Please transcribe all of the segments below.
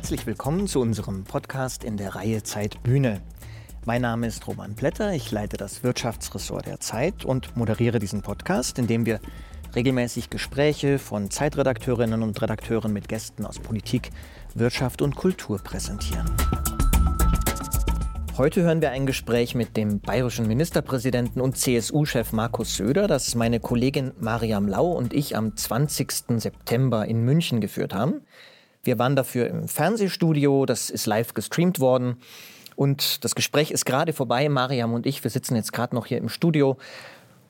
Herzlich willkommen zu unserem Podcast in der Reihe Zeit Bühne. Mein Name ist Roman Blätter, ich leite das Wirtschaftsressort der Zeit und moderiere diesen Podcast, in dem wir regelmäßig Gespräche von Zeitredakteurinnen und Redakteuren mit Gästen aus Politik, Wirtschaft und Kultur präsentieren. Heute hören wir ein Gespräch mit dem bayerischen Ministerpräsidenten und CSU-Chef Markus Söder, das meine Kollegin Mariam Lau und ich am 20. September in München geführt haben. Wir waren dafür im Fernsehstudio, das ist live gestreamt worden. Und das Gespräch ist gerade vorbei. Mariam und ich, wir sitzen jetzt gerade noch hier im Studio.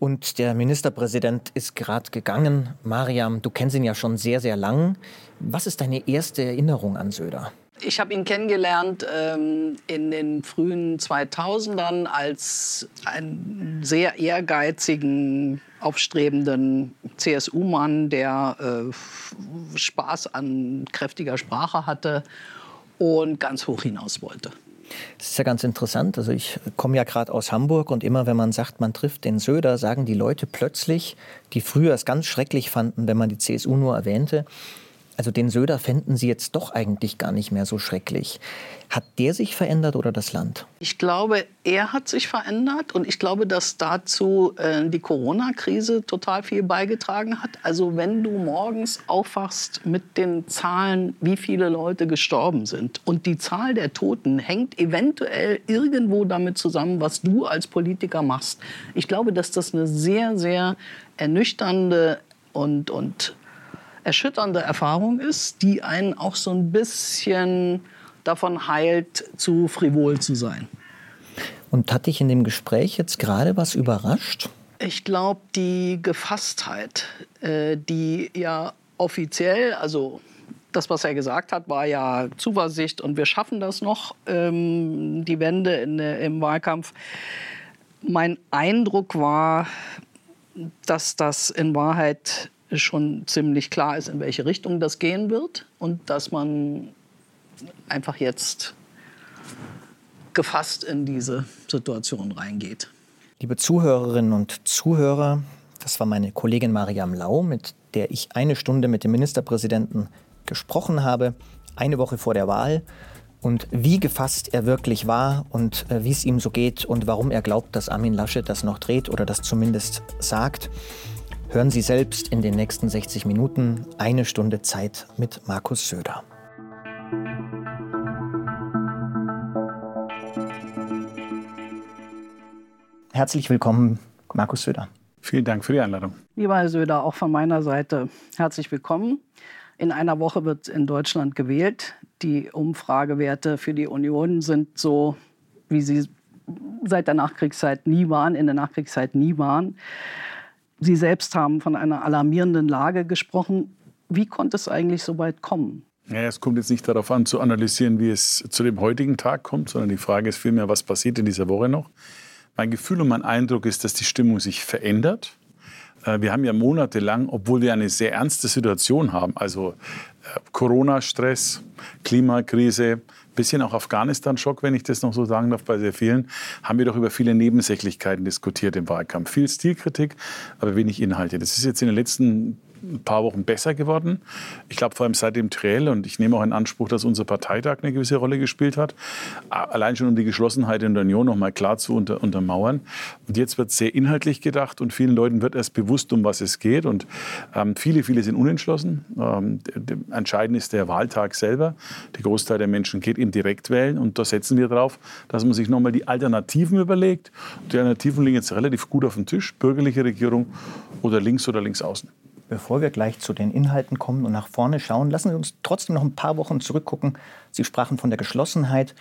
Und der Ministerpräsident ist gerade gegangen. Mariam, du kennst ihn ja schon sehr, sehr lang. Was ist deine erste Erinnerung an Söder? Ich habe ihn kennengelernt ähm, in den frühen 2000ern als einen sehr ehrgeizigen, aufstrebenden CSU-Mann, der äh, Spaß an kräftiger Sprache hatte und ganz hoch hinaus wollte. Das ist ja ganz interessant. Also ich komme ja gerade aus Hamburg und immer wenn man sagt, man trifft den Söder, sagen die Leute plötzlich, die früher es ganz schrecklich fanden, wenn man die CSU nur erwähnte, also den Söder fänden Sie jetzt doch eigentlich gar nicht mehr so schrecklich. Hat der sich verändert oder das Land? Ich glaube, er hat sich verändert und ich glaube, dass dazu äh, die Corona-Krise total viel beigetragen hat. Also wenn du morgens aufwachst mit den Zahlen, wie viele Leute gestorben sind und die Zahl der Toten hängt eventuell irgendwo damit zusammen, was du als Politiker machst. Ich glaube, dass das eine sehr, sehr ernüchternde und, und erschütternde Erfahrung ist, die einen auch so ein bisschen davon heilt, zu frivol zu sein. Und hat dich in dem Gespräch jetzt gerade was überrascht? Ich glaube, die Gefasstheit, äh, die ja offiziell, also das, was er gesagt hat, war ja Zuversicht und wir schaffen das noch, ähm, die Wende in, im Wahlkampf. Mein Eindruck war, dass das in Wahrheit schon ziemlich klar ist, in welche Richtung das gehen wird und dass man einfach jetzt gefasst in diese Situation reingeht. Liebe Zuhörerinnen und Zuhörer, das war meine Kollegin Mariam Lau, mit der ich eine Stunde mit dem Ministerpräsidenten gesprochen habe, eine Woche vor der Wahl. Und wie gefasst er wirklich war und äh, wie es ihm so geht und warum er glaubt, dass Armin Laschet das noch dreht oder das zumindest sagt. Hören Sie selbst in den nächsten 60 Minuten eine Stunde Zeit mit Markus Söder. Herzlich willkommen, Markus Söder. Vielen Dank für die Einladung. Lieber Herr Söder, auch von meiner Seite herzlich willkommen. In einer Woche wird in Deutschland gewählt. Die Umfragewerte für die Union sind so, wie sie seit der Nachkriegszeit nie waren, in der Nachkriegszeit nie waren. Sie selbst haben von einer alarmierenden Lage gesprochen. Wie konnte es eigentlich so weit kommen? Ja, es kommt jetzt nicht darauf an, zu analysieren, wie es zu dem heutigen Tag kommt, sondern die Frage ist vielmehr, was passiert in dieser Woche noch. Mein Gefühl und mein Eindruck ist, dass die Stimmung sich verändert. Äh, wir haben ja monatelang, obwohl wir eine sehr ernste Situation haben, also äh, Corona-Stress, Klimakrise, bisschen auch Afghanistan-Schock, wenn ich das noch so sagen darf, bei sehr vielen, haben wir doch über viele Nebensächlichkeiten diskutiert im Wahlkampf. Viel Stilkritik, aber wenig Inhalte. Das ist jetzt in den letzten ein paar Wochen besser geworden. Ich glaube vor allem seit dem Triell und ich nehme auch in Anspruch, dass unser Parteitag eine gewisse Rolle gespielt hat. Allein schon um die Geschlossenheit in der Union noch mal klar zu unter, untermauern. Und jetzt wird sehr inhaltlich gedacht und vielen Leuten wird erst bewusst, um was es geht. Und ähm, viele, viele sind unentschlossen. Ähm, entscheidend ist der Wahltag selber. Der Großteil der Menschen geht im Direktwählen und da setzen wir darauf, dass man sich noch mal die Alternativen überlegt. Die Alternativen liegen jetzt relativ gut auf dem Tisch. Bürgerliche Regierung oder links oder links außen. Bevor wir gleich zu den Inhalten kommen und nach vorne schauen, lassen Sie uns trotzdem noch ein paar Wochen zurückgucken. Sie sprachen von der Geschlossenheit.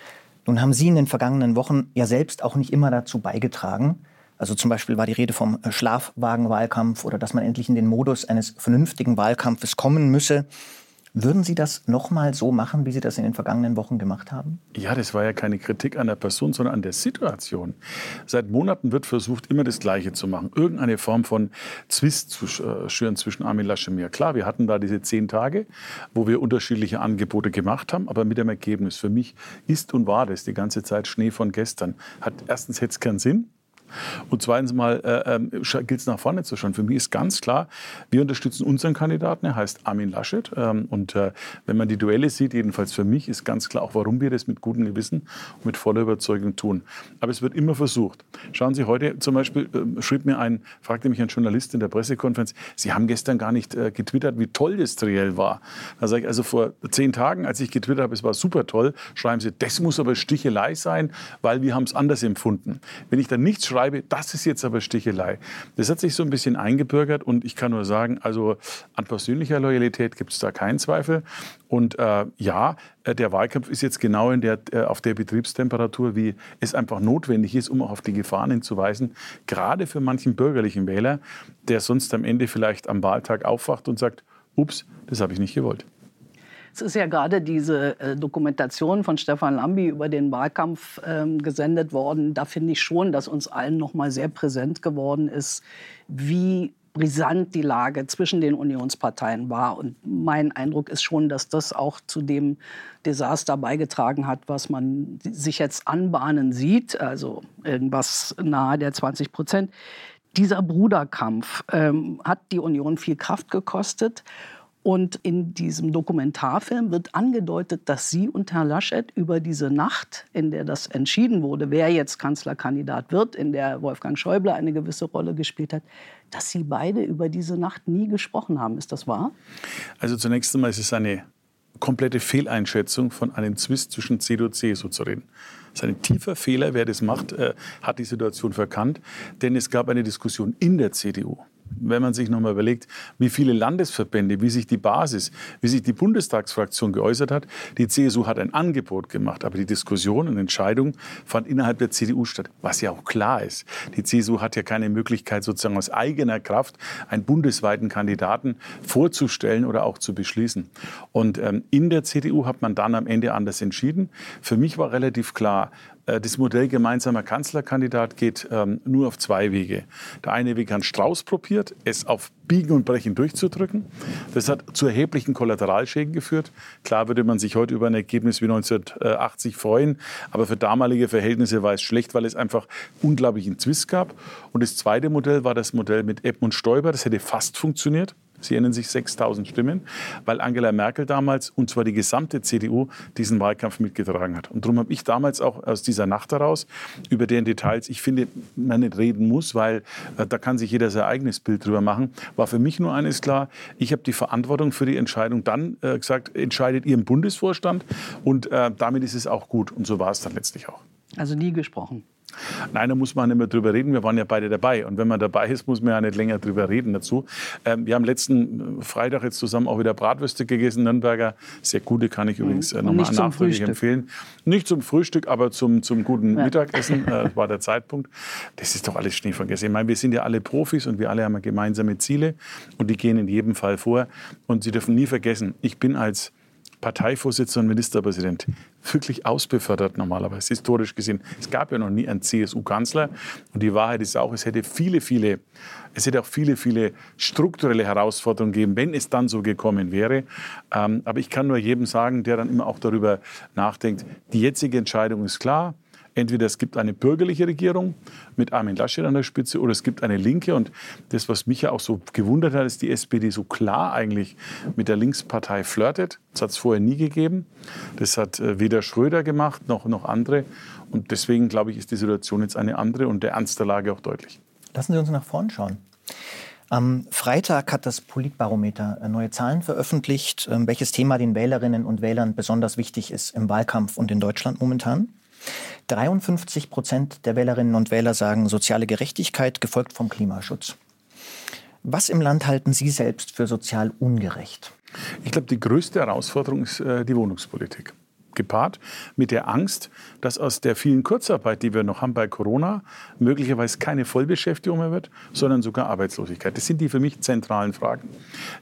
Nun haben Sie in den vergangenen Wochen ja selbst auch nicht immer dazu beigetragen. Also zum Beispiel war die Rede vom Schlafwagenwahlkampf oder dass man endlich in den Modus eines vernünftigen Wahlkampfes kommen müsse. Würden Sie das nochmal so machen, wie Sie das in den vergangenen Wochen gemacht haben? Ja, das war ja keine Kritik an der Person, sondern an der Situation. Seit Monaten wird versucht, immer das Gleiche zu machen. Irgendeine Form von Zwist zu äh, schüren zwischen Armin Laschet und mir. Klar, wir hatten da diese zehn Tage, wo wir unterschiedliche Angebote gemacht haben, aber mit dem Ergebnis. Für mich ist und war das die ganze Zeit Schnee von gestern. Hat erstens hätte es keinen Sinn, Und zweitens mal äh, äh, gilt es nach vorne zu schauen. Für mich ist ganz klar, wir unterstützen unseren Kandidaten, er heißt Armin Laschet. Ähm, und äh, wenn man die Duelle sieht, jedenfalls für mich, ist ganz klar auch, warum wir das mit gutem Gewissen und mit voller Überzeugung tun. Aber es wird immer versucht. Schauen Sie, heute zum Beispiel äh, schrieb mir ein, fragte mich ein Journalist in der Pressekonferenz, Sie haben gestern gar nicht äh, getwittert, wie toll das Triell war. Da sage ich, also vor zehn Tagen, als ich getwittert habe, es war super toll, schreiben Sie, das muss aber Stichelei sein, weil wir haben es anders empfunden. Wenn ich dann nichts schreibe, das ist jetzt aber Stichelei. Das hat sich so ein bisschen eingebürgert und ich kann nur sagen, also an persönlicher Loyalität gibt es da keinen Zweifel. Und äh, ja, äh, der Wahlkampf ist jetzt genau in der, äh, auf der Betriebstemperatur, wie es einfach notwendig ist, um auch auf die Gefahren hinzuweisen. Gerade für manchen bürgerlichen Wähler, der sonst am Ende vielleicht am Wahltag aufwacht und sagt, ups, das habe ich nicht gewollt. Es ist ja gerade diese äh, Dokumentation von Stefan Lambi über den Wahlkampf ähm, gesendet worden. Da finde ich schon, dass uns allen noch mal sehr präsent geworden ist, wie brisant die Lage zwischen den Unionsparteien war. Und mein Eindruck ist schon, dass das auch zu dem Desaster beigetragen hat, was man sich jetzt anbahnen sieht, also irgendwas nahe der 20 Prozent. Dieser Bruderkampf ähm, hat die Union viel Kraft gekostet. Und in diesem Dokumentarfilm wird angedeutet, dass Sie und Herr Laschet über diese Nacht, in der das entschieden wurde, wer jetzt Kanzlerkandidat wird, in der Wolfgang Schäuble eine gewisse Rolle gespielt hat, dass Sie beide über diese Nacht nie gesprochen haben. Ist das wahr? Also zunächst einmal ist es eine komplette Fehleinschätzung von einem Zwist zwischen CDU und CSU zu reden. Das ist ein tiefer Fehler. Wer das macht, äh, hat die Situation verkannt. Denn es gab eine Diskussion in der CDU wenn man sich noch mal überlegt, wie viele Landesverbände, wie sich die Basis, wie sich die Bundestagsfraktion geäußert hat. Die CSU hat ein Angebot gemacht, aber die Diskussion und Entscheidung fand innerhalb der CDU statt, was ja auch klar ist. Die CSU hat ja keine Möglichkeit, sozusagen aus eigener Kraft einen bundesweiten Kandidaten vorzustellen oder auch zu beschließen. Und ähm, in der CDU hat man dann am Ende anders entschieden. Für mich war relativ klar, das Modell gemeinsamer Kanzlerkandidat geht ähm, nur auf zwei Wege. Der eine Weg hat Strauß probiert, es auf Biegen und Brechen durchzudrücken. Das hat zu erheblichen Kollateralschäden geführt. Klar würde man sich heute über ein Ergebnis wie 1980 freuen, aber für damalige Verhältnisse war es schlecht, weil es einfach unglaublichen Zwist gab. Und das zweite Modell war das Modell mit Edmund Stoiber. Das hätte fast funktioniert. Sie erinnern sich 6000 Stimmen, weil Angela Merkel damals, und zwar die gesamte CDU, diesen Wahlkampf mitgetragen hat. Und darum habe ich damals auch aus dieser Nacht heraus, über deren Details ich finde, man nicht reden muss, weil äh, da kann sich jeder sein eigenes Bild drüber machen, war für mich nur eines klar, ich habe die Verantwortung für die Entscheidung dann äh, gesagt, entscheidet ihr im Bundesvorstand und äh, damit ist es auch gut. Und so war es dann letztlich auch. Also nie gesprochen. Nein, da muss man nicht mehr drüber reden. Wir waren ja beide dabei. Und wenn man dabei ist, muss man ja nicht länger drüber reden dazu. Ähm, wir haben letzten Freitag jetzt zusammen auch wieder Bratwürste gegessen, Nürnberger. Sehr gute, kann ich mhm. übrigens äh, nochmal nachdrücklich empfehlen. Nicht zum Frühstück, aber zum, zum guten ja. Mittagessen äh, war der Zeitpunkt. Das ist doch alles Schnee vergessen. Ich meine, wir sind ja alle Profis und wir alle haben gemeinsame Ziele und die gehen in jedem Fall vor. Und Sie dürfen nie vergessen, ich bin als Parteivorsitzender und Ministerpräsident wirklich ausbefördert normalerweise, historisch gesehen. Es gab ja noch nie einen CSU-Kanzler. Und die Wahrheit ist auch, es hätte viele, viele, es hätte auch viele, viele strukturelle Herausforderungen gegeben, wenn es dann so gekommen wäre. Ähm, aber ich kann nur jedem sagen, der dann immer auch darüber nachdenkt, die jetzige Entscheidung ist klar. Entweder es gibt eine bürgerliche Regierung mit Armin Laschet an der Spitze oder es gibt eine linke. Und das, was mich ja auch so gewundert hat, ist die SPD so klar eigentlich mit der Linkspartei flirtet. Das hat es vorher nie gegeben. Das hat äh, weder Schröder gemacht noch, noch andere. Und deswegen, glaube ich, ist die Situation jetzt eine andere und der Ernst der Lage auch deutlich. Lassen Sie uns nach vorn schauen. Am Freitag hat das Politbarometer äh, neue Zahlen veröffentlicht, ähm, welches Thema den Wählerinnen und Wählern besonders wichtig ist im Wahlkampf und in Deutschland momentan. 53 Prozent der Wählerinnen und Wähler sagen soziale Gerechtigkeit, gefolgt vom Klimaschutz. Was im Land halten Sie selbst für sozial ungerecht? Ich glaube, die größte Herausforderung ist äh, die Wohnungspolitik gepaart mit der Angst, dass aus der vielen Kurzarbeit, die wir noch haben bei Corona, möglicherweise keine Vollbeschäftigung mehr wird, sondern sogar Arbeitslosigkeit. Das sind die für mich zentralen Fragen,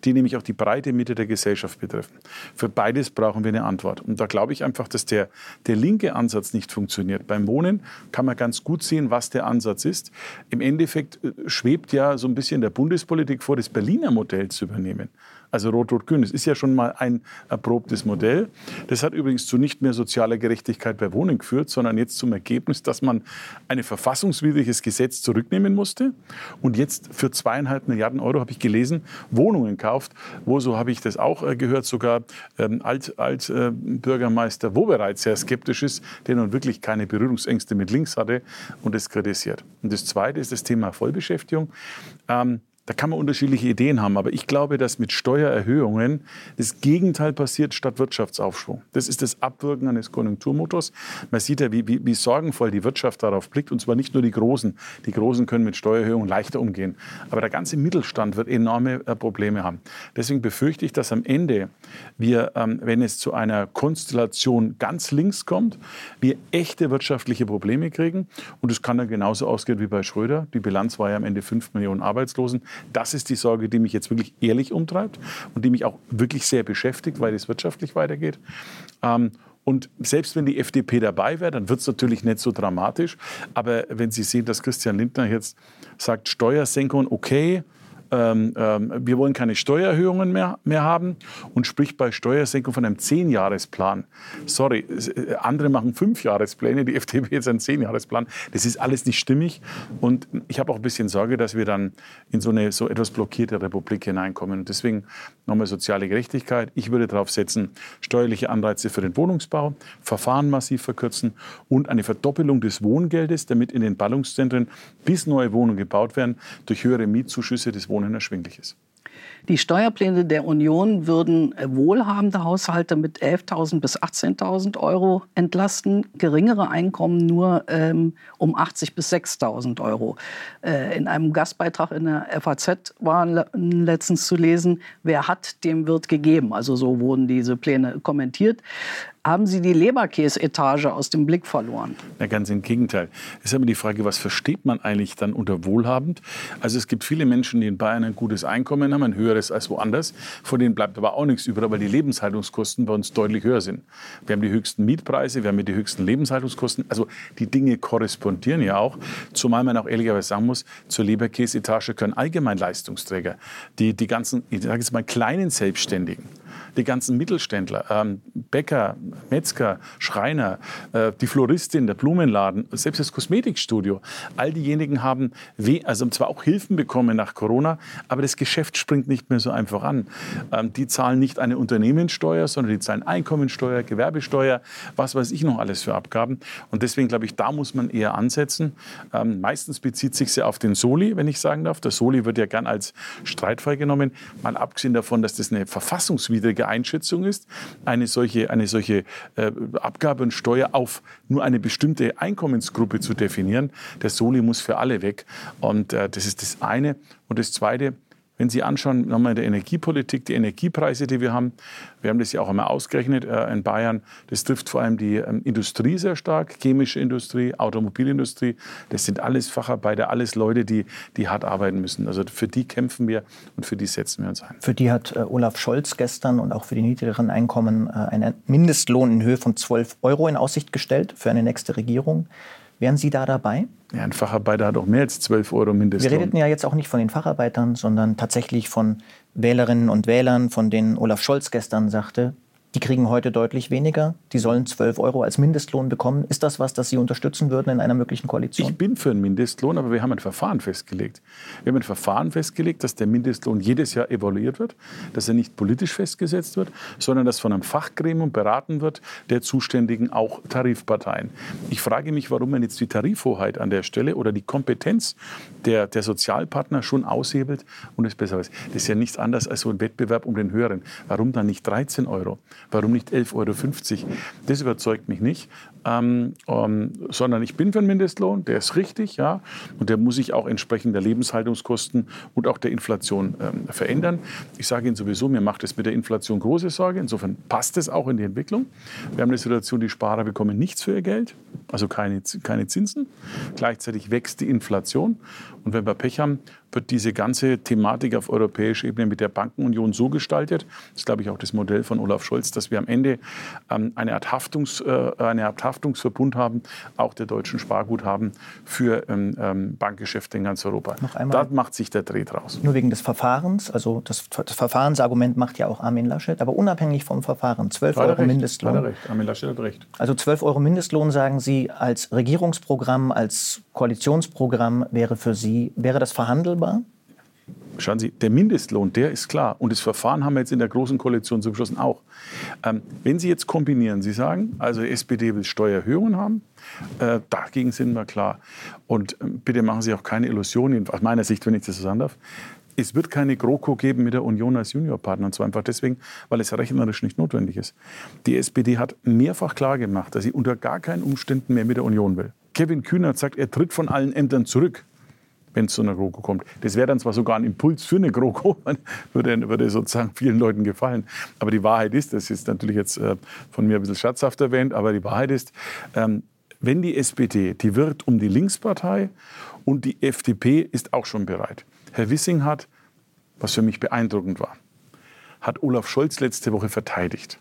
die nämlich auch die breite Mitte der Gesellschaft betreffen. Für beides brauchen wir eine Antwort. Und da glaube ich einfach, dass der, der linke Ansatz nicht funktioniert. Beim Wohnen kann man ganz gut sehen, was der Ansatz ist. Im Endeffekt äh, schwebt ja so ein bisschen der Bundespolitik vor, das Berliner Modell zu übernehmen also Rot-Rot-Grün. Das ist ja schon mal ein erprobtes Modell. Das hat übrigens zu nicht mehr soziale Gerechtigkeit bei Wohnung führt, sondern jetzt zum Ergebnis, dass man ein verfassungswidriges Gesetz zurücknehmen musste und jetzt für zweieinhalb Milliarden Euro, habe ich gelesen, Wohnungen kauft, wo, so habe ich das auch äh, gehört, sogar ähm, Altbürgermeister Alt, äh, Wobereit sehr skeptisch ist, der nun wirklich keine Berührungsängste mit links hatte und es kritisiert. Und das Zweite ist das Thema Vollbeschäftigung. Ähm, da kann man unterschiedliche Ideen haben, aber ich glaube, dass mit Steuererhöhungen das Gegenteil passiert statt Wirtschaftsaufschwung. Das ist das Abwirken eines Konjunkturmotors. Man sieht ja, wie, wie, wie sorgenvoll die Wirtschaft darauf blickt, und zwar nicht nur die Großen. Die Großen können mit Steuererhöhungen leichter umgehen, aber der ganze Mittelstand wird enorme äh, Probleme haben. Deswegen befürchte ich, dass am Ende wir, ähm, wenn es zu einer Konstellation ganz links kommt, wir echte wirtschaftliche Probleme kriegen. Und es kann dann genauso ausgehen wie bei Schröder. Die Bilanz war ja am Ende 5 Millionen Arbeitslosen. Das ist die Sorge, die mich jetzt wirklich ehrlich umtreibt und die mich auch wirklich sehr beschäftigt, weil es wirtschaftlich weitergeht. Ähm, und selbst wenn die FDP dabei wäre, dann wird es natürlich nicht so dramatisch. Aber wenn Sie sehen, dass Christian Lindner jetzt sagt, Steuersenkung okay, ähm, ähm, wir wollen keine Steuererhöhungen mehr, mehr haben und spricht bei Steuersenkung von einem Zehnjahresplan. Sorry, äh, andere machen Fünfjahrespläne, die FDP jetzt einen Zehnjahresplan. Das ist alles nicht stimmig und ich habe auch ein bisschen Sorge, dass wir dann in so eine so etwas blockierte Republik hineinkommen. Und deswegen nochmal soziale Gerechtigkeit. Ich würde darauf setzen, steuerliche Anreize für den Wohnungsbau, Verfahren massiv verkürzen und eine Verdoppelung des Wohngeldes, damit in den Ballungszentren bis neue Wohnungen gebaut werden, durch höhere Mietzuschüsse des Wohnen erschwinglich ist. Die Steuerpläne der Union würden wohlhabende Haushalte mit 11.000 bis 18.000 Euro entlasten, geringere Einkommen nur ähm, um 80 bis 6.000 Euro. Äh, in einem Gastbeitrag in der FAZ war letztens zu lesen, wer hat, dem wird gegeben. Also so wurden diese Pläne kommentiert haben Sie die Leberkäsetage aus dem Blick verloren? Ja, ganz im Gegenteil. Es ist aber die Frage, was versteht man eigentlich dann unter wohlhabend? Also es gibt viele Menschen, die in Bayern ein gutes Einkommen haben, ein höheres als woanders. Von denen bleibt aber auch nichts über, weil die Lebenshaltungskosten bei uns deutlich höher sind. Wir haben die höchsten Mietpreise, wir haben die höchsten Lebenshaltungskosten. Also die Dinge korrespondieren ja auch. Zumal man auch ehrlicherweise sagen muss, zur Leberkäsetage können allgemein Leistungsträger, die, die ganzen, ich sage jetzt mal, kleinen Selbstständigen, die ganzen Mittelständler, ähm, Bäcker, Metzger, Schreiner, äh, die Floristin, der Blumenladen, selbst das Kosmetikstudio, all diejenigen haben weh, also zwar auch Hilfen bekommen nach Corona, aber das Geschäft springt nicht mehr so einfach an. Ähm, die zahlen nicht eine Unternehmenssteuer, sondern die zahlen Einkommensteuer, Gewerbesteuer, was weiß ich noch alles für Abgaben. Und deswegen glaube ich, da muss man eher ansetzen. Ähm, meistens bezieht sich sie auf den Soli, wenn ich sagen darf. Der Soli wird ja gern als Streitfall genommen, mal abgesehen davon, dass das eine verfassungswidrige Einschätzung ist, eine solche, eine solche äh, Abgabe und Steuer auf nur eine bestimmte Einkommensgruppe zu definieren. Der Soli muss für alle weg. Und äh, das ist das eine. Und das zweite, wenn Sie anschauen, nochmal in der Energiepolitik, die Energiepreise, die wir haben, wir haben das ja auch einmal ausgerechnet äh, in Bayern, das trifft vor allem die ähm, Industrie sehr stark, chemische Industrie, Automobilindustrie. Das sind alles Facharbeiter, alles Leute, die, die hart arbeiten müssen. Also für die kämpfen wir und für die setzen wir uns ein. Für die hat äh, Olaf Scholz gestern und auch für die niedrigeren Einkommen äh, einen Mindestlohn in Höhe von 12 Euro in Aussicht gestellt für eine nächste Regierung. Wären Sie da dabei? Ja, ein Facharbeiter hat auch mehr als 12 Euro Mindestlohn. Wir redeten ja jetzt auch nicht von den Facharbeitern, sondern tatsächlich von Wählerinnen und Wählern, von denen Olaf Scholz gestern sagte, die kriegen heute deutlich weniger. Die sollen 12 Euro als Mindestlohn bekommen. Ist das was, das Sie unterstützen würden in einer möglichen Koalition? Ich bin für einen Mindestlohn, aber wir haben ein Verfahren festgelegt. Wir haben ein Verfahren festgelegt, dass der Mindestlohn jedes Jahr evaluiert wird, dass er nicht politisch festgesetzt wird, sondern dass von einem Fachgremium beraten wird, der zuständigen auch Tarifparteien. Ich frage mich, warum man jetzt die Tarifhoheit an der Stelle oder die Kompetenz der, der Sozialpartner schon aushebelt und es besser weiß. Das ist ja nichts anderes als so ein Wettbewerb um den höheren. Warum dann nicht 13 Euro? Warum nicht 11,50 Euro? Das überzeugt mich nicht, ähm, ähm, sondern ich bin für einen Mindestlohn, der ist richtig, ja, und der muss sich auch entsprechend der Lebenshaltungskosten und auch der Inflation ähm, verändern. Ich sage Ihnen sowieso, mir macht es mit der Inflation große Sorge. Insofern passt es auch in die Entwicklung. Wir haben eine Situation, die Sparer bekommen nichts für ihr Geld, also keine, keine Zinsen. Gleichzeitig wächst die Inflation. Und wenn wir Pech haben, wird diese ganze Thematik auf europäischer Ebene mit der Bankenunion so gestaltet, das ist, glaube ich, auch das Modell von Olaf Scholz, dass wir am Ende ähm, eine, Art Haftungs, äh, eine Art Haftungsverbund haben, auch der deutschen Sparguthaben für ähm, ähm, Bankgeschäfte in ganz Europa. Noch einmal. Da macht sich der Dreh draus. Nur wegen des Verfahrens, also das, das Verfahrensargument macht ja auch Armin Laschet, aber unabhängig vom Verfahren, 12 Euro recht, Mindestlohn. Recht. Armin Laschet hat recht. Also 12 Euro Mindestlohn, sagen Sie, als Regierungsprogramm, als Koalitionsprogramm wäre für Sie, wäre das verhandelbar? Schauen Sie, der Mindestlohn, der ist klar. Und das Verfahren haben wir jetzt in der Großen Koalition so beschlossen auch. Ähm, wenn Sie jetzt kombinieren, Sie sagen, also SPD will Steuererhöhungen haben, äh, dagegen sind wir klar. Und äh, bitte machen Sie auch keine Illusionen, aus meiner Sicht, wenn ich das so sagen darf. Es wird keine GroKo geben mit der Union als Juniorpartner. Und zwar einfach deswegen, weil es rechnerisch nicht notwendig ist. Die SPD hat mehrfach klargemacht, dass sie unter gar keinen Umständen mehr mit der Union will. Kevin Kühnert sagt, er tritt von allen Ämtern zurück wenn es zu einer GroKo kommt. Das wäre dann zwar sogar ein Impuls für eine GroKo, würde, würde sozusagen vielen Leuten gefallen. Aber die Wahrheit ist, das ist natürlich jetzt äh, von mir ein bisschen scherzhaft erwähnt, aber die Wahrheit ist, ähm, wenn die SPD, die wird um die Linkspartei und die FDP ist auch schon bereit. Herr Wissing hat, was für mich beeindruckend war, hat Olaf Scholz letzte Woche verteidigt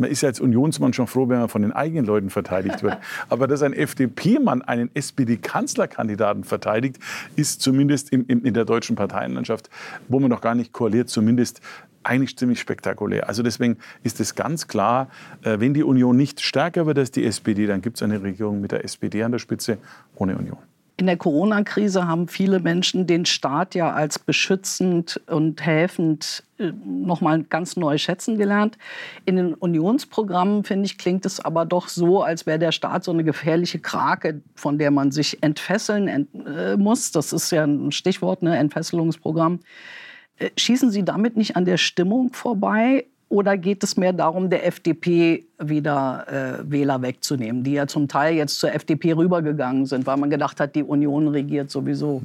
man ist ja als Unionsmann schon froh, wenn man von den eigenen Leuten verteidigt wird. Aber dass ein FDP-Mann einen SPD-Kanzlerkandidaten verteidigt, ist zumindest in, in, in der deutschen Parteienlandschaft, wo man noch gar nicht koaliert, zumindest eigentlich ziemlich spektakulär. Also deswegen ist es ganz klar, äh, wenn die Union nicht stärker wird als die SPD, dann gibt es eine Regierung mit der SPD an der Spitze ohne Union. In der Corona-Krise haben viele Menschen den Staat ja als beschützend und helfend äh, noch mal ganz neu schätzen gelernt. In den Unionsprogrammen, finde ich, klingt es aber doch so, als wäre der Staat so eine gefährliche Krake, von der man sich entfesseln ent äh, muss. Das ist ja ein Stichwort, ne? Entfesselungsprogramm. Äh, schießen Sie damit nicht an der Stimmung vorbei? Oder geht es mehr darum, der FDP wieder äh, Wähler wegzunehmen, die ja zum Teil jetzt zur FDP rübergegangen sind, weil man gedacht hat, die Union regiert sowieso?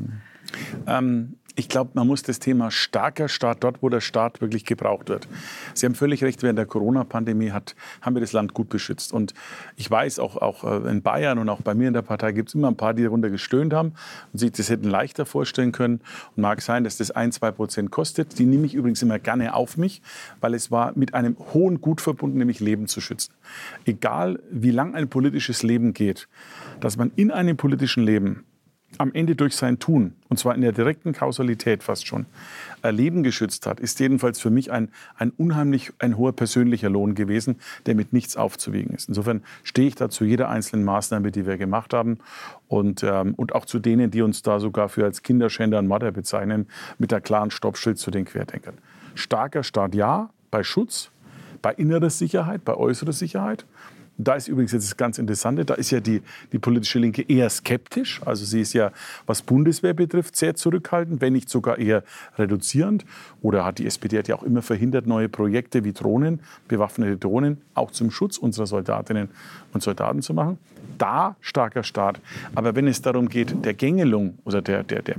Ähm, ich glaube, man muss das Thema starker Staat, dort wo der Staat wirklich gebraucht wird. Sie haben völlig recht, während der Corona-Pandemie haben wir das Land gut beschützt. Und ich weiß, auch, auch äh, in Bayern und auch bei mir in der Partei gibt es immer ein paar, die darunter gestöhnt haben und sich das hätten leichter vorstellen können. Und mag sein, dass das ein, zwei Prozent kostet. Die nehme ich übrigens immer gerne auf mich, weil es war mit einem hohen Gut verbunden, nämlich Leben zu schützen. Egal, wie lang ein politisches Leben geht, dass man in einem politischen Leben am Ende durch sein Tun, und zwar in der direkten Kausalität fast schon, Leben geschützt hat, ist jedenfalls für mich ein, ein unheimlich ein hoher persönlicher Lohn gewesen, der mit nichts aufzuwiegen ist. Insofern stehe ich da zu jeder einzelnen Maßnahme, die wir gemacht haben und, ähm, und auch zu denen, die uns da sogar für als Kinderschänder und Mörder bezeichnen, mit der klaren Stoppschild zu den Querdenkern. Starker Staat ja, bei Schutz, bei innerer Sicherheit, bei äußerer Sicherheit. Da ist übrigens jetzt das ganz Interessante, da ist ja die, die politische Linke eher skeptisch. Also sie ist ja, was Bundeswehr betrifft, sehr zurückhaltend, wenn nicht sogar eher reduzierend. Oder hat die SPD hat ja auch immer verhindert, neue Projekte wie Drohnen, bewaffnete Drohnen, auch zum Schutz unserer Soldatinnen und Soldaten zu machen. Da starker Staat. Aber wenn es darum geht, der Gängelung oder der, der, der,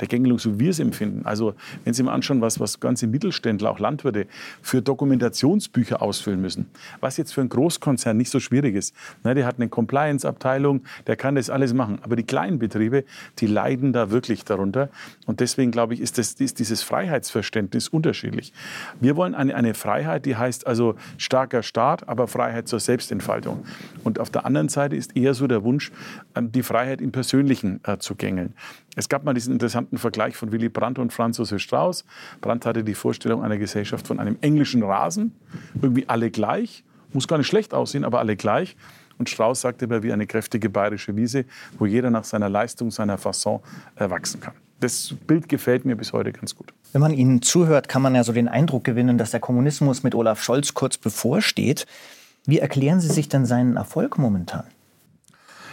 der Gängelung, so wir es empfinden, also wenn Sie mal anschauen, was, was ganze Mittelständler, auch Landwirte für Dokumentationsbücher ausfüllen müssen, was jetzt für einen Großkonzern nicht so schwierig ist. Ne, der hat eine Compliance-Abteilung, der kann das alles machen. Aber die kleinen Betriebe, die leiden da wirklich darunter. Und deswegen glaube ich, ist, das, ist dieses Freiheitsverständnis unterschiedlich. Wir wollen eine, eine Freiheit, die heißt also starker Staat, aber Freiheit zur Selbstentfaltung. Und auf der anderen Seite ist eher so der Wunsch, ähm, die Freiheit im Persönlichen äh, zu gängeln. Es gab mal diesen interessanten Vergleich von Willy Brandt und Franz Josef Strauß. Brandt hatte die Vorstellung einer Gesellschaft von einem englischen Rasen, irgendwie alle gleich. Muss gar nicht schlecht aussehen, aber alle gleich. Und Strauß sagte immer wie eine kräftige bayerische Wiese, wo jeder nach seiner Leistung, seiner Fasson äh, wachsen kann. Das Bild gefällt mir bis heute ganz gut. Wenn man Ihnen zuhört, kann man ja so den Eindruck gewinnen, dass der Kommunismus mit Olaf Scholz kurz bevorsteht. Wie erklären Sie sich denn seinen Erfolg momentan?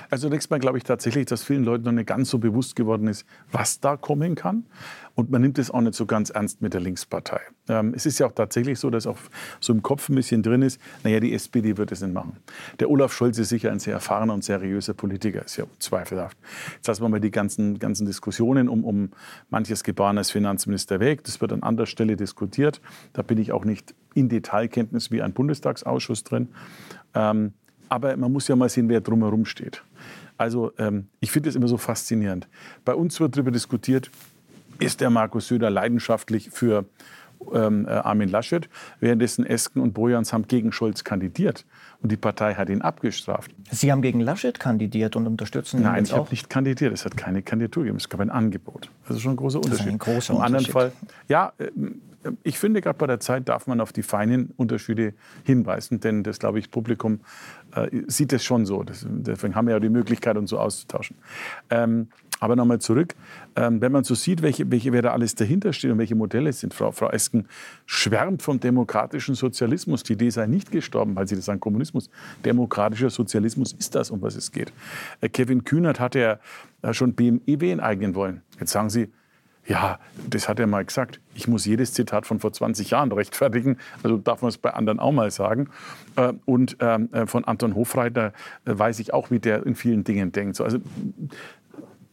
Also zunächst mal glaube ich tatsächlich, dass vielen Leuten noch nicht ganz so bewusst geworden ist, was da kommen kann. Und man nimmt es auch nicht so ganz ernst mit der Linkspartei. Ähm, es ist ja auch tatsächlich so, dass auch so im Kopf ein bisschen drin ist, naja, die SPD wird es nicht machen. Der Olaf Scholz ist sicher ein sehr erfahrener und seriöser Politiker, ist ja zweifelhaft. Jetzt lassen wir mal die ganzen, ganzen Diskussionen um, um manches Gebaren als Finanzminister weg. Das wird an anderer Stelle diskutiert. Da bin ich auch nicht in Detailkenntnis wie ein Bundestagsausschuss drin. Ähm, aber man muss ja mal sehen, wer drumherum steht. Also ähm, ich finde es immer so faszinierend. Bei uns wird darüber diskutiert, ist der Markus Söder leidenschaftlich für ähm, äh, Armin Laschet. Währenddessen Esken und Bojans haben gegen Scholz kandidiert. Und die Partei hat ihn abgestraft. Sie haben gegen Laschet kandidiert und unterstützen ihn Nein, ich habe nicht kandidiert. Es hat keine Kandidatur gegeben. Es gab ein Angebot. Das ist schon ein großer ist Unterschied. ein großer Im anderen. Fall, ja, äh, ich finde, gerade bei der Zeit darf man auf die feinen Unterschiede hinweisen, denn das, glaube ich, Publikum äh, sieht es schon so. Das, deswegen haben wir ja die Möglichkeit, uns so auszutauschen. Ähm, aber nochmal zurück, ähm, wenn man so sieht, welche, welche, wer da alles dahinter steht und welche Modelle es sind. Frau, Frau Esken schwärmt vom demokratischen Sozialismus. Die Idee sei nicht gestorben, weil sie das sagen, Kommunismus. Demokratischer Sozialismus ist das, um was es geht. Äh, Kevin Kühnert hatte ja äh, schon BMEW enteignen wollen. Jetzt sagen Sie, ja, das hat er mal gesagt. Ich muss jedes Zitat von vor 20 Jahren rechtfertigen. Also darf man es bei anderen auch mal sagen. Äh, Und ähm, äh, von Anton Hofreiter äh, weiß ich auch, wie der in vielen Dingen denkt. So, Also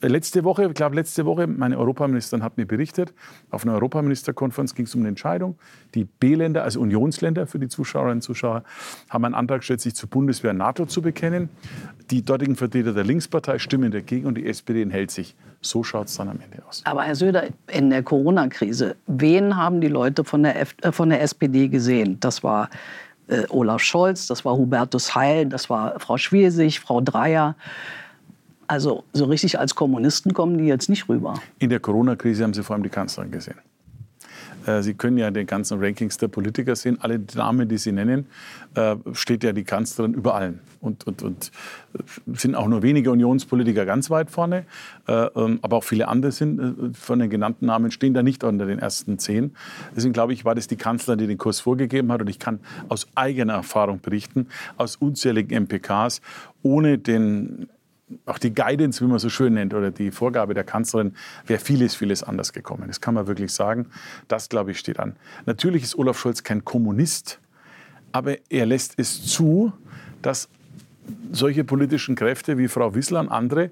Letzte Woche, ich glaube letzte Woche, meine Europaministerin hat mir berichtet, auf einer Europaministerkonferenz ging es um eine Entscheidung. Die B-Länder, also Unionsländer für die Zuschauerinnen und Zuschauer, haben einen Antrag gestellt, sich zur Bundeswehr und NATO zu bekennen. Die dortigen Vertreter der Linkspartei stimmen dagegen und die SPD enthält sich. So schaut es dann am Ende aus. Aber Herr Söder, in der Corona-Krise, wen haben die Leute von der, F äh, von der SPD gesehen? Das war äh, Olaf Scholz, das war Hubertus Heil, das war Frau Schwesig, Frau Dreyer. Also so richtig als Kommunisten kommen die jetzt nicht rüber. In der Corona-Krise haben Sie vor allem die Kanzlerin gesehen. Äh, Sie können ja den ganzen Rankings der Politiker sehen. Alle Namen, die Sie nennen, äh, steht ja die Kanzlerin über allen. Und, und, und sind auch nur wenige Unionspolitiker ganz weit vorne. Äh, ähm, Aber auch viele andere sind äh, von den genannten Namen stehen da nicht unter den ersten zehn. Deswegen glaube ich, war das die Kanzlerin, die den Kurs vorgegeben hat. Und ich kann aus eigener Erfahrung berichten, aus unzähligen MPKs, ohne den auch die Guidance, wie man so schön nennt, oder die Vorgabe der Kanzlerin, wäre vieles, vieles anders gekommen. Das kann man wirklich sagen. Das, glaube ich, steht an. Natürlich ist Olaf Scholz kein Kommunist, aber er lässt es zu, dass solche politischen Kräfte wie Frau Wissler und andere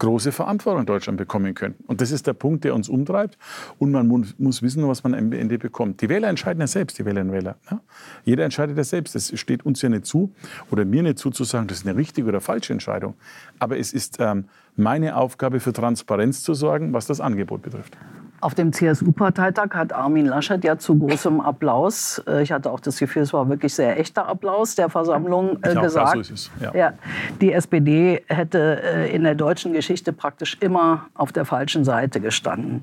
große Verantwortung in Deutschland bekommen könnten. Und das ist der Punkt, der uns umtreibt. Und man mu- muss wissen, was man am Ende bekommt. Die Wähler entscheiden ja selbst, die Wählerinnen und Wähler. Ja? Jeder entscheidet ja selbst. Es steht uns ja nicht zu, oder mir nicht zu, zu sagen, das ist eine richtige oder falsche Entscheidung. Aber es ist ähm, meine Aufgabe, für Transparenz zu sorgen, was das Angebot betrifft. Auf dem CSU-Parteitag hat Armin Laschet ja zu großem Applaus, äh, ich hatte auch das Gefühl, es war wirklich sehr echter Applaus der Versammlung, äh, auch, gesagt, so ist es, ja. Ja, die SPD hätte äh, in der deutschen Geschichte praktisch immer auf der falschen Seite gestanden.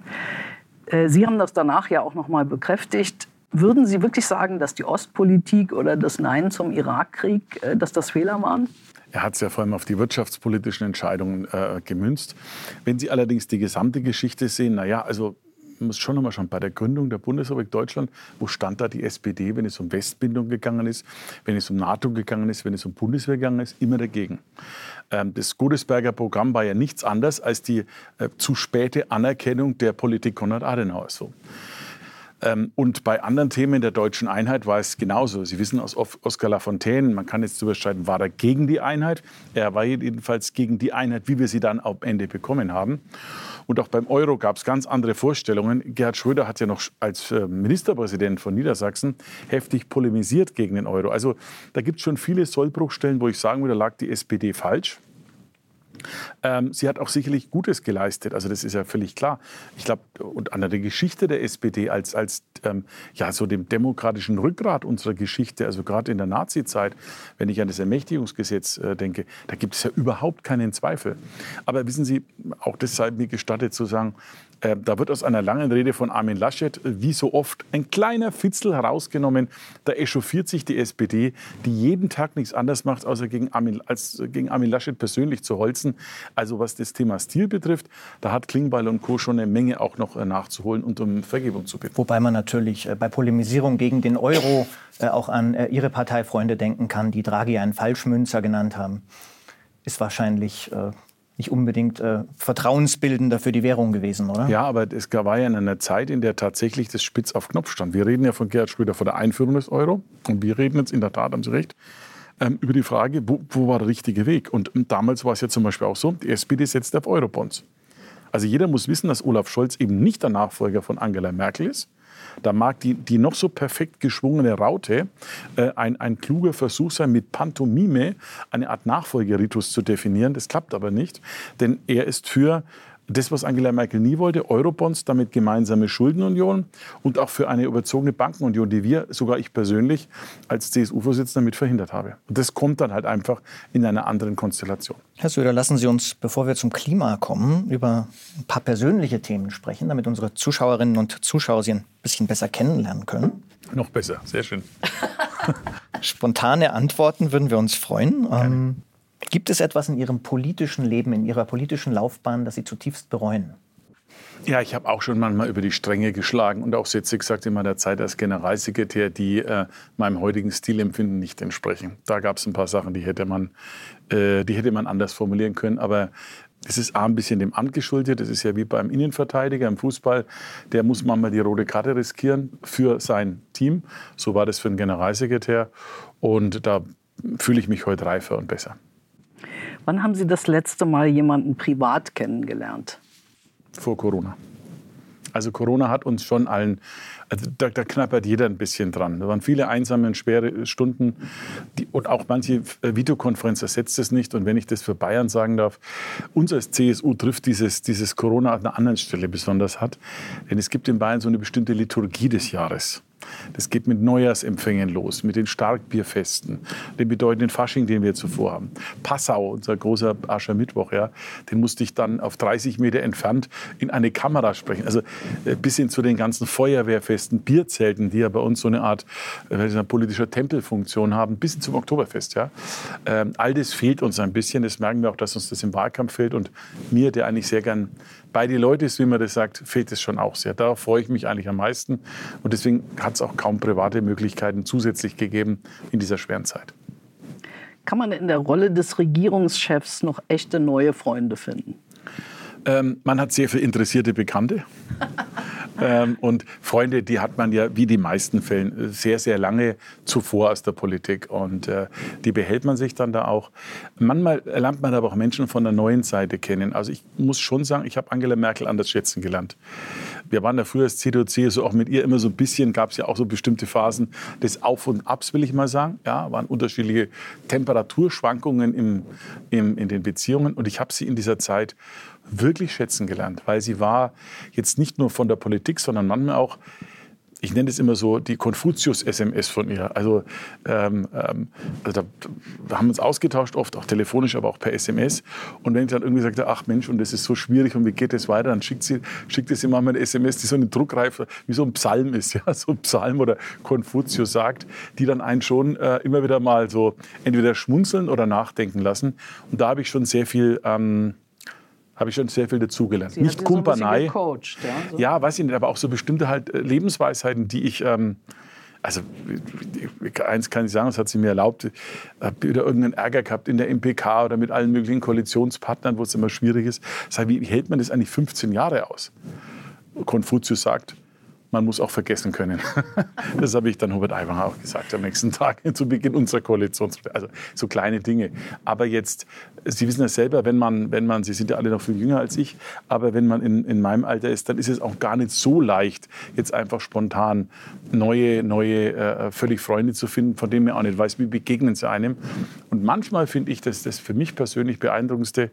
Äh, Sie haben das danach ja auch noch mal bekräftigt. Würden Sie wirklich sagen, dass die Ostpolitik oder das Nein zum Irakkrieg, äh, dass das Fehler waren? Er hat es ja vor allem auf die wirtschaftspolitischen Entscheidungen äh, gemünzt. Wenn Sie allerdings die gesamte Geschichte sehen, naja, also muss schon nochmal schauen, bei der Gründung der Bundesrepublik Deutschland, wo stand da die SPD, wenn es um Westbindung gegangen ist, wenn es um NATO gegangen ist, wenn es um Bundeswehr gegangen ist, immer dagegen. Ähm, das Godesberger Programm war ja nichts anderes als die äh, zu späte Anerkennung der Politik Konrad Adenauer. So. Ähm, und bei anderen Themen der deutschen Einheit war es genauso. Sie wissen aus Oskar Lafontaine, man kann jetzt darüber streiten, war er gegen die Einheit? Er war jedenfalls gegen die Einheit, wie wir sie dann am Ende bekommen haben. Und auch beim Euro gab es ganz andere Vorstellungen. Gerhard Schröder hat ja noch als äh, Ministerpräsident von Niedersachsen heftig polemisiert gegen den Euro. Also da gibt es schon viele Sollbruchstellen, wo ich sagen würde, da lag die SPD falsch. Ähm, sie hat auch sicherlich Gutes geleistet, also das ist ja völlig klar. Ich glaube, und an der Geschichte der SPD als, als ähm, ja, so dem demokratischen Rückgrat unserer Geschichte, also gerade in der Nazi-Zeit, wenn ich an das Ermächtigungsgesetz äh, denke, da gibt es ja überhaupt keinen Zweifel. Aber wissen Sie, auch das sei mir gestattet zu sagen, äh, da wird aus einer langen Rede von Armin Laschet, äh, wie so oft, ein kleiner Fitzel herausgenommen. Da echauffiert sich die SPD, die jeden Tag nichts anderes macht, außer gegen Armin, als äh, gegen Armin Laschet persönlich zu holzen. Also was das Thema Stil betrifft, da hat Klingbeil und Co. schon eine Menge auch noch nachzuholen und um Vergebung zu bitten. Wobei man natürlich bei Polemisierung gegen den Euro auch an Ihre Parteifreunde denken kann, die Draghi einen Falschmünzer genannt haben. Ist wahrscheinlich nicht unbedingt äh, vertrauensbildender für die Währung gewesen, oder? Ja, aber es war ja in einer Zeit, in der tatsächlich das Spitz auf Knopf stand. Wir reden ja von Gerhard Schröder vor der Einführung des Euro. Und wir reden jetzt in der Tat, haben Sie recht, ähm, über die Frage, wo, wo war der richtige Weg? Und damals war es ja zum Beispiel auch so, die SPD setzt auf Eurobonds. Also jeder muss wissen, dass Olaf Scholz eben nicht der Nachfolger von Angela Merkel ist. Da mag die, die noch so perfekt geschwungene Raute äh, ein, ein kluger Versuch sein, mit Pantomime eine Art Nachfolgeritus zu definieren. Das klappt aber nicht, denn er ist für das, was Angela Merkel nie wollte, Eurobonds, damit gemeinsame Schuldenunion und auch für eine überzogene Bankenunion, die wir, sogar ich persönlich, als CSU-Vorsitzender mit verhindert habe. Und das kommt dann halt einfach in einer anderen Konstellation. Herr Söder, lassen Sie uns, bevor wir zum Klima kommen, über ein paar persönliche Themen sprechen, damit unsere Zuschauerinnen und Zuschauer Sie ein bisschen besser kennenlernen können. Noch besser, sehr schön. Spontane Antworten würden wir uns freuen. Ähm, Gibt es etwas in Ihrem politischen Leben, in Ihrer politischen Laufbahn, das Sie zutiefst bereuen? Ja, ich habe auch schon manchmal über die Stränge geschlagen und auch Sätze gesagt in meiner Zeit als Generalsekretär, die äh, meinem heutigen Stilempfinden nicht entsprechen. Da gab es ein paar Sachen, die hätte man, äh, die hätte man anders formulieren können. Aber es ist A, ein bisschen dem Amt geschuldet. Das ist ja wie beim Innenverteidiger im Fußball. Der muss manchmal die rote Karte riskieren für sein Team. So war das für einen Generalsekretär. Und da fühle ich mich heute reifer und besser. Wann haben Sie das letzte Mal jemanden privat kennengelernt? Vor Corona. Also Corona hat uns schon allen, also da, da, knappert jeder ein bisschen dran. Da waren viele einsame und schwere Stunden die, und auch manche Videokonferenz ersetzt es nicht. Und wenn ich das für Bayern sagen darf, uns als CSU trifft dieses, dieses Corona an einer anderen Stelle besonders hart. Denn es gibt in Bayern so eine bestimmte Liturgie des Jahres. Das geht mit Neujahrsempfängen los, mit den Starkbierfesten, dem bedeutenden Fasching, den wir zuvor haben. Passau, unser großer Aschermittwoch, ja, den musste ich dann auf 30 Meter entfernt in eine Kamera sprechen. Also äh, bis hin zu den ganzen Feuerwehrfesten, Bierzelten, die ja bei uns so eine Art äh, politischer Tempelfunktion haben, bis hin zum Oktoberfest. Ja. Ähm, all das fehlt uns ein bisschen. Das merken wir auch, dass uns das im Wahlkampf fehlt. Und mir, der eigentlich sehr gern bei den Leuten ist, wie man das sagt, fehlt es schon auch sehr. Darauf freue ich mich eigentlich am meisten. Und deswegen hat es auch kaum private Möglichkeiten zusätzlich gegeben in dieser schweren Zeit. Kann man in der Rolle des Regierungschefs noch echte neue Freunde finden? Ähm, man hat sehr viele interessierte Bekannte. ähm, und Freunde, die hat man ja wie die meisten Fällen sehr, sehr lange zuvor aus der Politik. Und äh, die behält man sich dann da auch. Manchmal lernt man aber auch Menschen von der neuen Seite kennen. Also ich muss schon sagen, ich habe Angela Merkel anders schätzen gelernt. Wir waren ja früher als CDU, CSU auch mit ihr immer so ein bisschen, gab es ja auch so bestimmte Phasen des Auf und Abs, will ich mal sagen. Ja, waren unterschiedliche Temperaturschwankungen im, im, in den Beziehungen. Und ich habe sie in dieser Zeit wirklich schätzen gelernt, weil sie war jetzt nicht nur von der Politik, sondern manchmal auch ich nenne es immer so die Konfuzius-SMS von ihr. Also, ähm, ähm, also da, wir haben uns ausgetauscht, oft auch telefonisch, aber auch per SMS. Und wenn ich dann irgendwie sagte, ach Mensch, und das ist so schwierig und wie geht das weiter, dann schickt sie, schickt sie manchmal eine SMS, die so eine Druckreife, wie so ein Psalm ist, ja, so ein Psalm oder Konfuzius sagt, die dann einen schon äh, immer wieder mal so entweder schmunzeln oder nachdenken lassen. Und da habe ich schon sehr viel ähm, habe ich schon sehr viel dazugelernt. Sie nicht Kumpanei. So gecoacht, ja, so. ja, weiß ich nicht, aber auch so bestimmte halt äh, Lebensweisheiten, die ich. Ähm, also eins kann ich sagen, das hat sie mir erlaubt. Ich habe wieder irgendeinen Ärger gehabt in der MPK oder mit allen möglichen Koalitionspartnern, wo es immer schwierig ist. Sag, wie hält man das eigentlich 15 Jahre aus? Konfuzius sagt, man muss auch vergessen können. das habe ich dann Hubert Aiwanger auch gesagt am nächsten Tag zu Beginn unserer Koalition. Also so kleine Dinge. Aber jetzt, Sie wissen ja selber, wenn man, wenn man, Sie sind ja alle noch viel jünger als ich, aber wenn man in, in meinem Alter ist, dann ist es auch gar nicht so leicht, jetzt einfach spontan neue, neue, äh, völlig Freunde zu finden, von denen man auch nicht weiß, wie begegnen sie einem. Und manchmal finde ich das, das für mich persönlich beeindruckendste,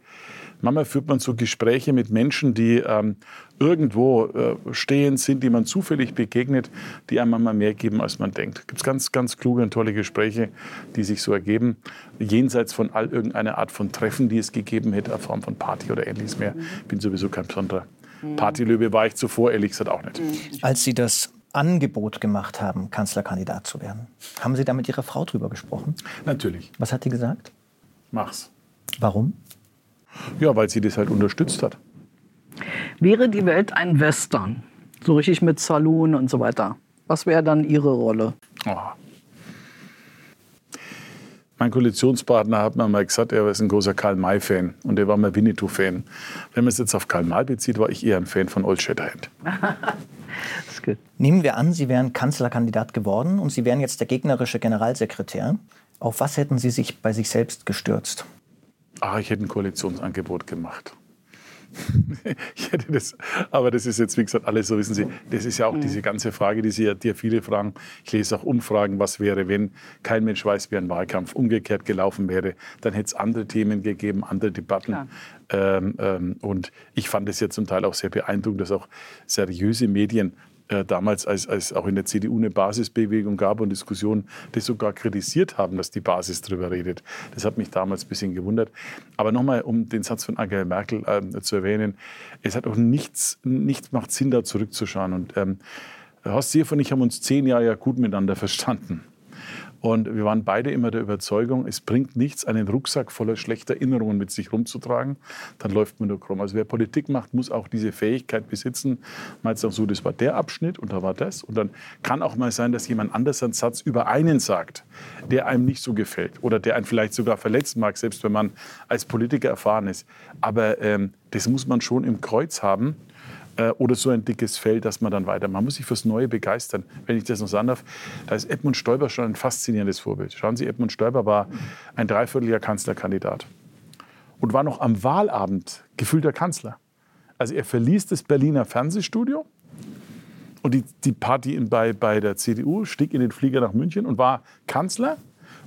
Manchmal führt man so Gespräche mit Menschen, die ähm, irgendwo äh, stehen sind, die man zufällig begegnet, die einem manchmal mehr geben, als man denkt. Es gibt ganz, ganz kluge und tolle Gespräche, die sich so ergeben, jenseits von all irgendeiner Art von Treffen, die es gegeben hätte, in Form von Party oder ähnliches mehr. Ich bin sowieso kein besonderer mhm. Partylöwe, war ich zuvor, ehrlich gesagt auch nicht. Mhm. Als Sie das Angebot gemacht haben, Kanzlerkandidat zu werden, haben Sie da mit Ihrer Frau drüber gesprochen? Natürlich. Was hat die gesagt? Mach's. Warum? Ja, weil sie das halt unterstützt hat. Wäre die Welt ein Western, so richtig mit Saloon und so weiter, was wäre dann Ihre Rolle? Oh. Mein Koalitionspartner hat mir mal gesagt, er ist ein großer Karl-May-Fan und er war mal Winnetou-Fan. Wenn man es jetzt auf Karl May bezieht, war ich eher ein Fan von Old Shatterhand. Nehmen wir an, Sie wären Kanzlerkandidat geworden und Sie wären jetzt der gegnerische Generalsekretär. Auf was hätten Sie sich bei sich selbst gestürzt? Ah, ich hätte ein Koalitionsangebot gemacht. ich hätte das, aber das ist jetzt, wie gesagt, alles so, wissen Sie, das ist ja auch mhm. diese ganze Frage, die Sie ja, die viele fragen. Ich lese auch Umfragen, was wäre, wenn kein Mensch weiß, wie ein Wahlkampf umgekehrt gelaufen wäre. Dann hätte es andere Themen gegeben, andere Debatten. Ähm, ähm, und ich fand es ja zum Teil auch sehr beeindruckend, dass auch seriöse Medien äh, damals, als, als auch in der CDU eine Basisbewegung gab und Diskussionen, die sogar kritisiert haben, dass die Basis darüber redet. Das hat mich damals ein bisschen gewundert. Aber nochmal, um den Satz von Angela Merkel äh, zu erwähnen, es hat auch nichts, nichts macht Sinn, da zurückzuschauen. Und ähm, Horst Seehofer und ich haben uns zehn Jahre ja gut miteinander verstanden. Und wir waren beide immer der Überzeugung, es bringt nichts, einen Rucksack voller schlechter Erinnerungen mit sich rumzutragen. Dann läuft man nur krumm. Also wer Politik macht, muss auch diese Fähigkeit besitzen. Mal jetzt auch so, das war der Abschnitt und da war das. Und dann kann auch mal sein, dass jemand anders einen Satz über einen sagt, der einem nicht so gefällt oder der einen vielleicht sogar verletzen mag, selbst wenn man als Politiker erfahren ist. Aber ähm, das muss man schon im Kreuz haben äh, oder so ein dickes Fell, dass man dann weiter. Man muss sich fürs Neue begeistern. Wenn ich das noch sagen darf, da ist Edmund Stoiber schon ein faszinierendes Vorbild. Schauen Sie, Edmund Stoiber war ein Dreivierteljahr Kanzlerkandidat und war noch am Wahlabend gefühlter Kanzler. Also er verließ das Berliner Fernsehstudio und die, die Party in, bei, bei der CDU, stieg in den Flieger nach München und war Kanzler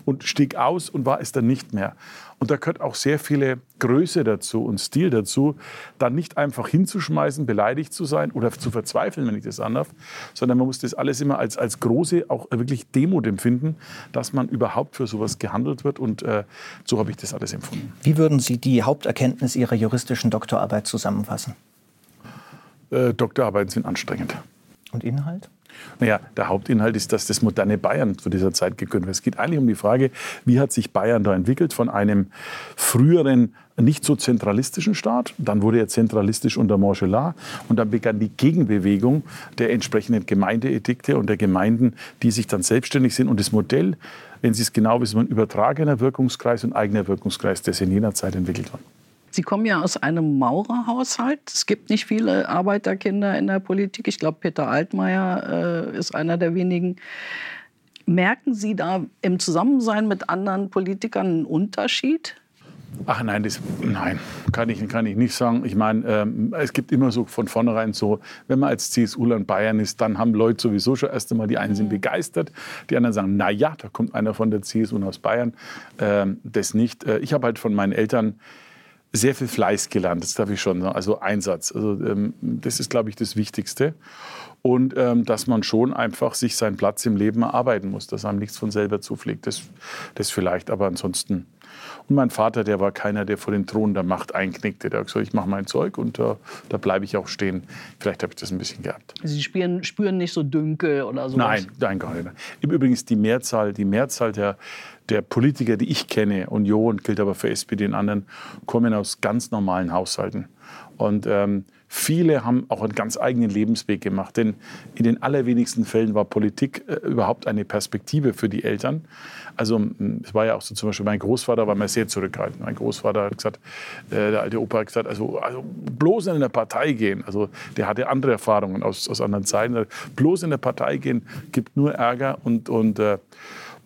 und stieg aus und war es dann nicht mehr. Und da gehört auch sehr viele Größe dazu und Stil dazu, dann nicht einfach hinzuschmeißen, beleidigt zu sein oder zu verzweifeln, wenn ich das andarf, sondern man muss das alles immer als, als große, auch wirklich Demut empfinden, dass man überhaupt für sowas gehandelt wird. Und äh, so habe ich das alles empfunden. Wie würden Sie die Haupterkenntnis Ihrer juristischen Doktorarbeit zusammenfassen? Äh, Doktorarbeiten sind anstrengend. Und Inhalt? Naja, der Hauptinhalt ist, dass das moderne Bayern zu dieser Zeit gegründet wird. Es geht eigentlich um die Frage, wie hat sich Bayern da entwickelt von einem früheren nicht so zentralistischen Staat. Dann wurde er zentralistisch unter Montgelas und dann begann die Gegenbewegung der entsprechenden Gemeindeedikte und der Gemeinden, die sich dann selbstständig sind. Und das Modell, wenn Sie es genau wissen, übertragener Wirkungskreis und eigener Wirkungskreis, das in jener Zeit entwickelt wurde. Sie kommen ja aus einem Maurerhaushalt. Es gibt nicht viele Arbeiterkinder in der Politik. Ich glaube, Peter Altmaier äh, ist einer der wenigen. Merken Sie da im Zusammensein mit anderen Politikern einen Unterschied? Ach nein, das, nein, kann ich, kann ich nicht sagen. Ich meine, ähm, es gibt immer so von vornherein so, wenn man als CSU-Land Bayern ist, dann haben Leute sowieso schon erst einmal, die einen sind mhm. begeistert, die anderen sagen, na ja, da kommt einer von der CSU aus Bayern. Ähm, das nicht. Äh, ich habe halt von meinen Eltern sehr viel Fleiß gelernt, das darf ich schon sagen, also Einsatz. Also, ähm, das ist, glaube ich, das Wichtigste. Und ähm, dass man schon einfach sich seinen Platz im Leben erarbeiten muss, dass einem nichts von selber zufliegt. Das, das vielleicht, aber ansonsten. Und mein Vater, der war keiner, der vor den Thron der Macht einknickte. Der hat gesagt, ich mache mein Zeug und äh, da bleibe ich auch stehen. Vielleicht habe ich das ein bisschen gehabt. Sie spüren, spüren nicht so Dünkel oder so? Nein, nein, gar nicht. Übrigens die Mehrzahl, die Mehrzahl der der Politiker, die ich kenne, Union gilt aber für SPD und anderen, kommen aus ganz normalen Haushalten. Und ähm, viele haben auch einen ganz eigenen Lebensweg gemacht. Denn in den allerwenigsten Fällen war Politik äh, überhaupt eine Perspektive für die Eltern. Also es war ja auch so zum Beispiel, mein Großvater war mir sehr zurückhaltend. Mein Großvater hat gesagt, äh, der alte Opa hat gesagt, also, also bloß in eine Partei gehen. Also der hatte andere Erfahrungen aus, aus anderen Zeiten. Bloß in der Partei gehen gibt nur Ärger und, und äh,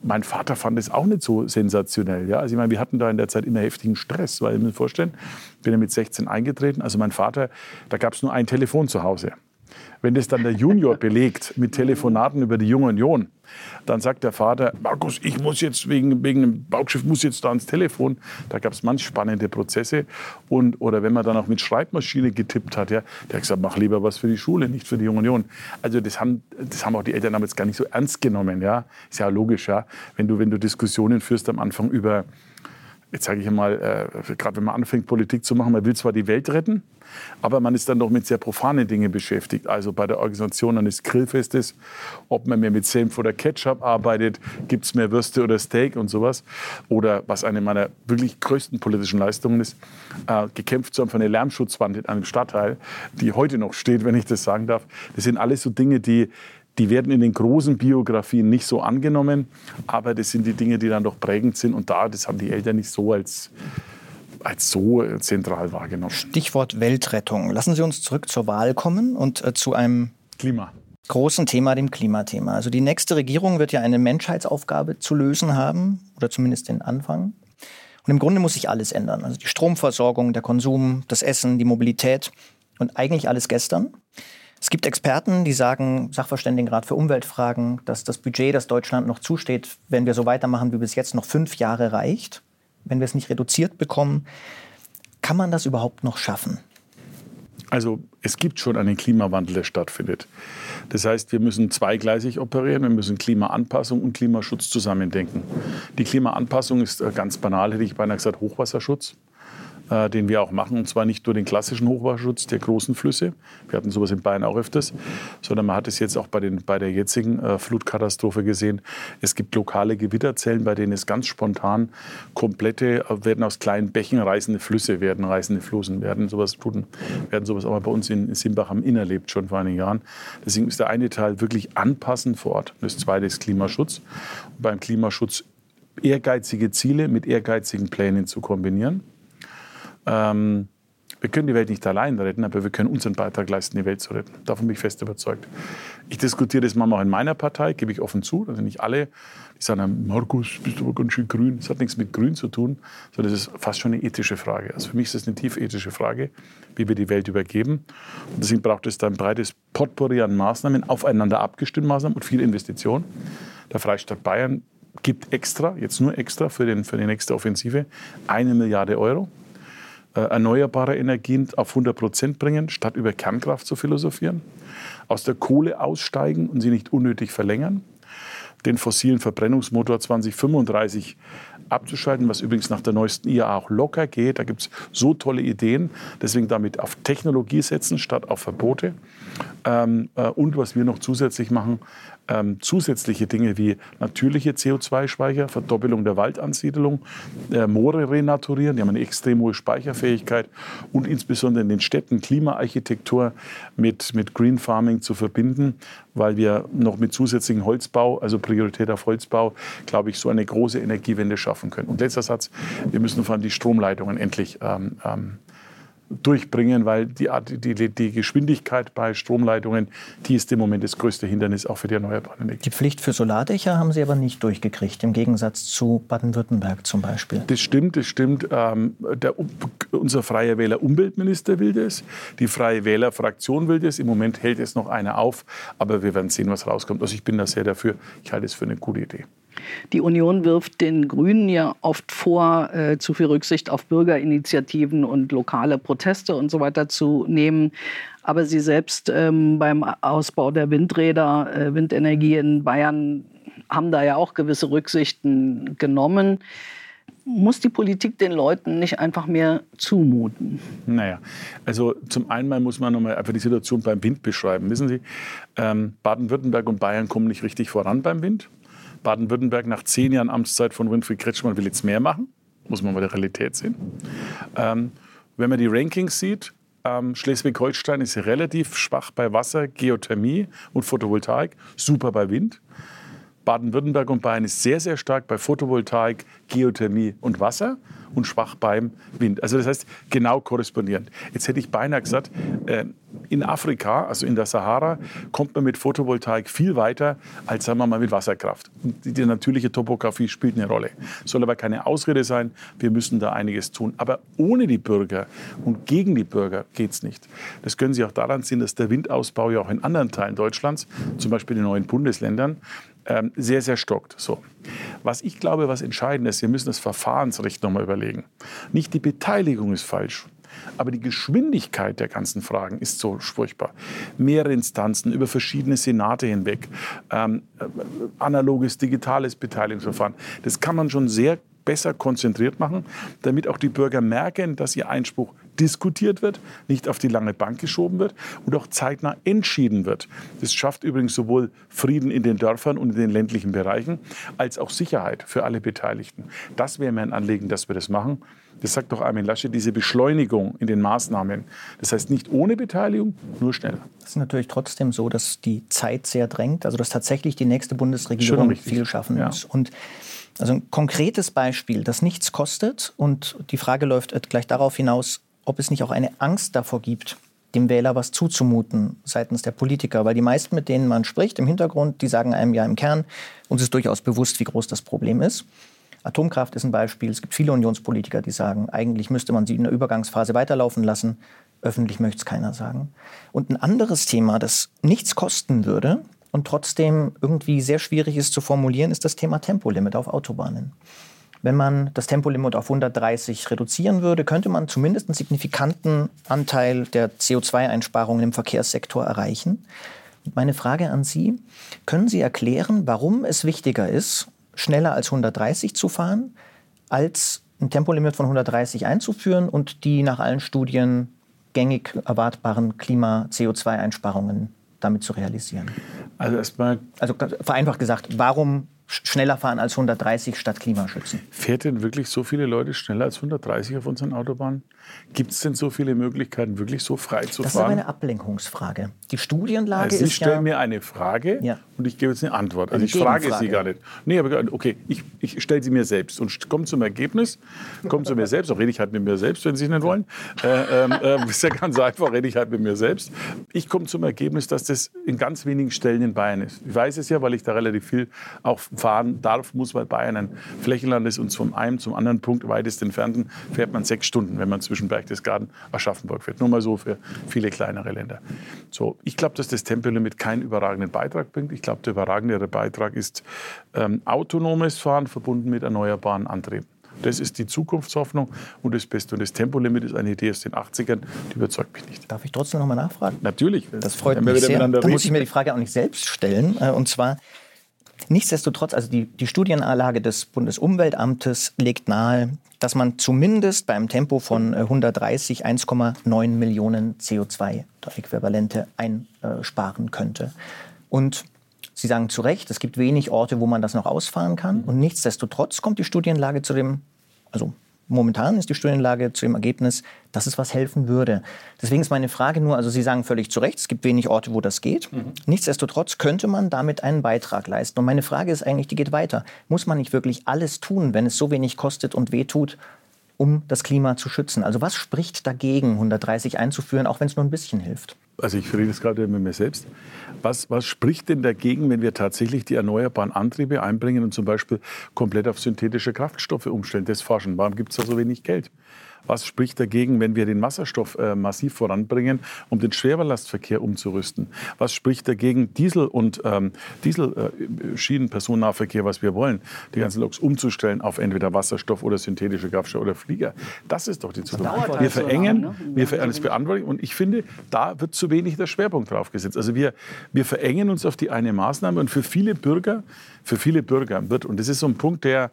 mein Vater fand es auch nicht so sensationell. Ja? Also ich meine, wir hatten da in der Zeit immer heftigen Stress, weil ich mir vorstellen, bin ja mit 16 eingetreten. Also mein Vater, da gab es nur ein Telefon zu Hause. Wenn das dann der Junior belegt mit Telefonaten über die Junge Union, dann sagt der Vater, Markus, ich muss jetzt wegen, wegen einem Baugschiff, muss jetzt da ans Telefon. Da gab es manch spannende Prozesse. Und, oder wenn man dann auch mit Schreibmaschine getippt hat, ja, der hat gesagt, mach lieber was für die Schule, nicht für die Union. Also das haben, das haben auch die Eltern damals gar nicht so ernst genommen. Ja. Ist ja logisch, ja. Wenn du, wenn du Diskussionen führst am Anfang über jetzt sage ich mal, äh, gerade wenn man anfängt, Politik zu machen, man will zwar die Welt retten, aber man ist dann doch mit sehr profanen Dingen beschäftigt. Also bei der Organisation eines Grillfestes, ob man mehr mit Senf oder Ketchup arbeitet, gibt es mehr Würste oder Steak und sowas. Oder was eine meiner wirklich größten politischen Leistungen ist, äh, gekämpft zu haben für eine Lärmschutzwand in einem Stadtteil, die heute noch steht, wenn ich das sagen darf. Das sind alles so Dinge, die die werden in den großen Biografien nicht so angenommen, aber das sind die Dinge, die dann doch prägend sind. Und da, das haben die Eltern nicht so als, als so zentral wahrgenommen. Stichwort Weltrettung. Lassen Sie uns zurück zur Wahl kommen und äh, zu einem Klima. großen Thema, dem Klimathema. Also die nächste Regierung wird ja eine Menschheitsaufgabe zu lösen haben, oder zumindest den Anfang. Und im Grunde muss sich alles ändern. Also die Stromversorgung, der Konsum, das Essen, die Mobilität und eigentlich alles gestern. Es gibt Experten, die sagen, Sachverständigenrat für Umweltfragen, dass das Budget, das Deutschland noch zusteht, wenn wir so weitermachen wie bis jetzt, noch fünf Jahre reicht, wenn wir es nicht reduziert bekommen. Kann man das überhaupt noch schaffen? Also es gibt schon einen Klimawandel, der stattfindet. Das heißt, wir müssen zweigleisig operieren. Wir müssen Klimaanpassung und Klimaschutz zusammendenken. Die Klimaanpassung ist äh, ganz banal, hätte ich beinahe gesagt, Hochwasserschutz äh, den wir auch machen. Und zwar nicht nur den klassischen Hochwasserschutz der großen Flüsse, wir hatten sowas in Bayern auch öfters, sondern man hat es jetzt auch bei, den, bei der jetzigen äh, Flutkatastrophe gesehen. Es gibt lokale Gewitterzellen, bei denen es ganz spontan komplette, äh, werden aus kleinen Bächen reißende Flüsse werden, reißende Flussen werden. Sowas tun, werden sowas auch mal bei uns in Simbach am Inn erlebt, schon vor einigen Jahren. Deswegen ist der eine Teil wirklich anpassen vor Ort. Das zweite ist Klimaschutz. Und beim Klimaschutz ehrgeizige Ziele mit ehrgeizigen Plänen zu kombinieren. Ähm, wir können die Welt nicht allein retten, aber wir können unseren Beitrag leisten, die Welt zu retten. Davon bin ich fest überzeugt. Ich diskutiere das manchmal auch in meiner Partei, gebe ich offen zu. Also nicht alle, die sagen, Markus, bist du aber ganz schön grün. Das hat nichts mit grün zu tun, sondern das ist fast schon eine ethische Frage. Also für mich ist das eine tief ethische Frage, wie wir die Welt übergeben. Und deswegen braucht es da ein breites Potpourri an Maßnahmen, aufeinander abgestimmte Maßnahmen und viel Investition. Der Freistaat Bayern gibt extra, jetzt nur extra für, den, für die nächste Offensive, eine Milliarde Euro erneuerbare Energien auf 100 Prozent bringen, statt über Kernkraft zu philosophieren, aus der Kohle aussteigen und sie nicht unnötig verlängern, den fossilen Verbrennungsmotor 2035 abzuschalten, was übrigens nach der neuesten IA auch locker geht. Da gibt es so tolle Ideen. Deswegen damit auf Technologie setzen statt auf Verbote. Ähm, äh, und was wir noch zusätzlich machen, ähm, zusätzliche Dinge wie natürliche CO2-Speicher, Verdoppelung der Waldansiedelung, äh, Moore renaturieren, die haben eine extrem hohe Speicherfähigkeit und insbesondere in den Städten Klimaarchitektur mit, mit Green Farming zu verbinden, weil wir noch mit zusätzlichen Holzbau, also Priorität auf Holzbau, glaube ich, so eine große Energiewende schaffen können. Und letzter Satz, wir müssen vor allem die Stromleitungen endlich ähm, ähm, durchbringen, weil die, die, die, Geschwindigkeit bei Stromleitungen, die ist im Moment das größte Hindernis auch für die erneuerbaren Energien. Die Pflicht für Solardächer haben Sie aber nicht durchgekriegt, im Gegensatz zu Baden-Württemberg zum Beispiel. Das stimmt, das stimmt. Ähm, der, unser Freie Wähler Umweltminister will das, die Freie Wähler Fraktion will das. Im Moment hält es noch einer auf, aber wir werden sehen, was rauskommt. Also ich bin da sehr dafür. Ich halte es für eine gute Idee. Die Union wirft den Grünen ja oft vor, äh, zu viel Rücksicht auf Bürgerinitiativen und lokale Proteste und so weiter zu nehmen. Aber Sie selbst ähm, beim Ausbau der Windräder, äh, Windenergie in Bayern haben da ja auch gewisse Rücksichten genommen. Muss die Politik den Leuten nicht einfach mehr zumuten? Naja, also zum einen muss man nochmal einfach die Situation beim Wind beschreiben. Wissen Sie, ähm, Baden-Württemberg und Bayern kommen nicht richtig voran beim Wind. Baden-Württemberg nach zehn Jahren Amtszeit von Winfried Kretschmann will jetzt mehr machen. Muss man mal der Realität sehen. Ähm, wenn man die Rankings sieht, ähm, Schleswig-Holstein ist relativ schwach bei Wasser, Geothermie und Photovoltaik, super bei Wind. Baden-Württemberg und Bayern ist sehr, sehr stark bei Photovoltaik, Geothermie und Wasser und schwach beim Wind. Also das heißt genau korrespondierend. Jetzt hätte ich beinahe gesagt, äh, in Afrika, also in der Sahara, kommt man mit Photovoltaik viel weiter als, sagen wir mal, mit Wasserkraft. Und die, natürliche Topografie spielt eine Rolle. Soll aber keine Ausrede sein, wir müssen da einiges tun. Aber ohne die Bürger und gegen die Bürger geht es nicht. Das können Sie auch daran sehen, dass der Windausbau ja auch in anderen Teilen Deutschlands, zum Beispiel in den neuen Bundesländern, ähm, sehr, sehr stockt. So. Was ich glaube, was entscheidend ist, wir müssen das Verfahrensrecht nochmal überlegen. Nicht die Beteiligung ist falsch. Aber die Geschwindigkeit der ganzen Fragen ist so furchtbar. Mehrere Instanzen über verschiedene Senate hinweg, ähm, äh, analoges, digitales Beteiligungsverfahren. Das kann man schon sehr besser konzentriert machen, damit auch die Bürger merken, dass ihr Einspruch diskutiert wird, nicht auf die lange Bank geschoben wird und auch zeitnah entschieden wird. Das schafft übrigens sowohl Frieden in den Dörfern und in den ländlichen Bereichen als auch Sicherheit für alle Beteiligten. Das wäre mir ein Anliegen, dass wir das machen. Das sagt doch Armin Lasche, diese Beschleunigung in den Maßnahmen. Das heißt nicht ohne Beteiligung, nur schneller. Es ist natürlich trotzdem so, dass die Zeit sehr drängt, also dass tatsächlich die nächste Bundesregierung viel schaffen muss. Ja. Und also ein konkretes Beispiel, das nichts kostet und die Frage läuft gleich darauf hinaus, ob es nicht auch eine Angst davor gibt, dem Wähler was zuzumuten seitens der Politiker. Weil die meisten, mit denen man spricht im Hintergrund, die sagen einem ja im Kern, uns ist durchaus bewusst, wie groß das Problem ist. Atomkraft ist ein Beispiel. Es gibt viele Unionspolitiker, die sagen, eigentlich müsste man sie in der Übergangsphase weiterlaufen lassen. Öffentlich möchte es keiner sagen. Und ein anderes Thema, das nichts kosten würde und trotzdem irgendwie sehr schwierig ist zu formulieren, ist das Thema Tempolimit auf Autobahnen. Wenn man das Tempolimit auf 130 reduzieren würde, könnte man zumindest einen signifikanten Anteil der CO2-Einsparungen im Verkehrssektor erreichen. Meine Frage an Sie, können Sie erklären, warum es wichtiger ist, schneller als 130 zu fahren, als ein Tempolimit von 130 einzuführen und die nach allen Studien gängig erwartbaren Klima-CO2-Einsparungen damit zu realisieren? Also erstmal. Also vereinfacht gesagt, warum schneller fahren als 130 statt Klimaschützen. Fährt denn wirklich so viele Leute schneller als 130 auf unseren Autobahnen? Gibt es denn so viele Möglichkeiten, wirklich so frei zu das fahren? Das ist eine Ablenkungsfrage. Die Studienlage also Sie ist stellen ja mir eine Frage ja. und ich gebe jetzt eine Antwort. Also eine ich frage Sie gar nicht. Nee, aber okay, ich, ich stelle sie mir selbst und komme zum Ergebnis, komme zu mir selbst, auch rede ich halt mit mir selbst, wenn Sie nicht wollen. Äh, äh, ist ja ganz einfach, rede ich halt mit mir selbst. Ich komme zum Ergebnis, dass das in ganz wenigen Stellen in Bayern ist. Ich weiß es ja, weil ich da relativ viel auch fahren darf, muss, weil Bayern ein Flächenland ist und vom einen zum anderen Punkt weitest entfernten fährt man sechs Stunden, wenn man zwischen Berchtesgaden Aschaffenburg fährt. Nur mal so für viele kleinere Länder. So, ich glaube, dass das Tempolimit keinen überragenden Beitrag bringt. Ich glaube, der überragendere Beitrag ist ähm, autonomes Fahren verbunden mit erneuerbaren Antrieben. Das ist die Zukunftshoffnung und das Beste. Und das Tempolimit ist eine Idee aus den 80ern, die überzeugt mich nicht. Darf ich trotzdem noch mal nachfragen? Natürlich. Das freut mich sehr. Da muss ich mir die Frage auch nicht selbst stellen. Äh, und zwar, Nichtsdestotrotz, also die, die Studienanlage des Bundesumweltamtes legt nahe, dass man zumindest beim Tempo von 130 äh, 1,9 Millionen CO2-Äquivalente einsparen könnte. Und Sie sagen zu Recht, es gibt wenig Orte, wo man das noch ausfahren kann. Und nichtsdestotrotz kommt die Studienlage zu dem, also momentan ist die Studienlage zu dem Ergebnis, dass es was helfen würde. Deswegen ist meine Frage nur, also Sie sagen völlig zu Recht, es gibt wenig Orte, wo das geht. Mhm. Nichtsdestotrotz könnte man damit einen Beitrag leisten. Und meine Frage ist eigentlich, die geht weiter. Muss man nicht wirklich alles tun, wenn es so wenig kostet und wehtut, um das Klima zu schützen? Also was spricht dagegen, 130 einzuführen, auch wenn es nur ein bisschen hilft? Also ich rede jetzt gerade mit mir selbst. Was, was spricht denn dagegen, wenn wir tatsächlich die erneuerbaren Antriebe einbringen und zum Beispiel komplett auf synthetische Kraftstoffe umstellen? Das forschen. Warum gibt es da so wenig Geld? Was spricht dagegen, wenn wir den Wasserstoff äh, massiv voranbringen, um den Schwerbelastverkehr umzurüsten? Was spricht dagegen, Diesel- und ähm, Diesel-Schienen-Personennahverkehr, äh, was wir wollen, die ganzen Loks umzustellen auf entweder Wasserstoff oder synthetische Kraftstoffe oder Flieger? Das ist doch die Zukunft. Wir halt verengen, so ne? wir verengen das Beantwortung und ich finde, da wird zu wenig der Schwerpunkt drauf gesetzt. Also wir, wir verengen uns auf die eine Maßnahme und für viele Bürger, für viele Bürger wird, und das ist so ein Punkt, der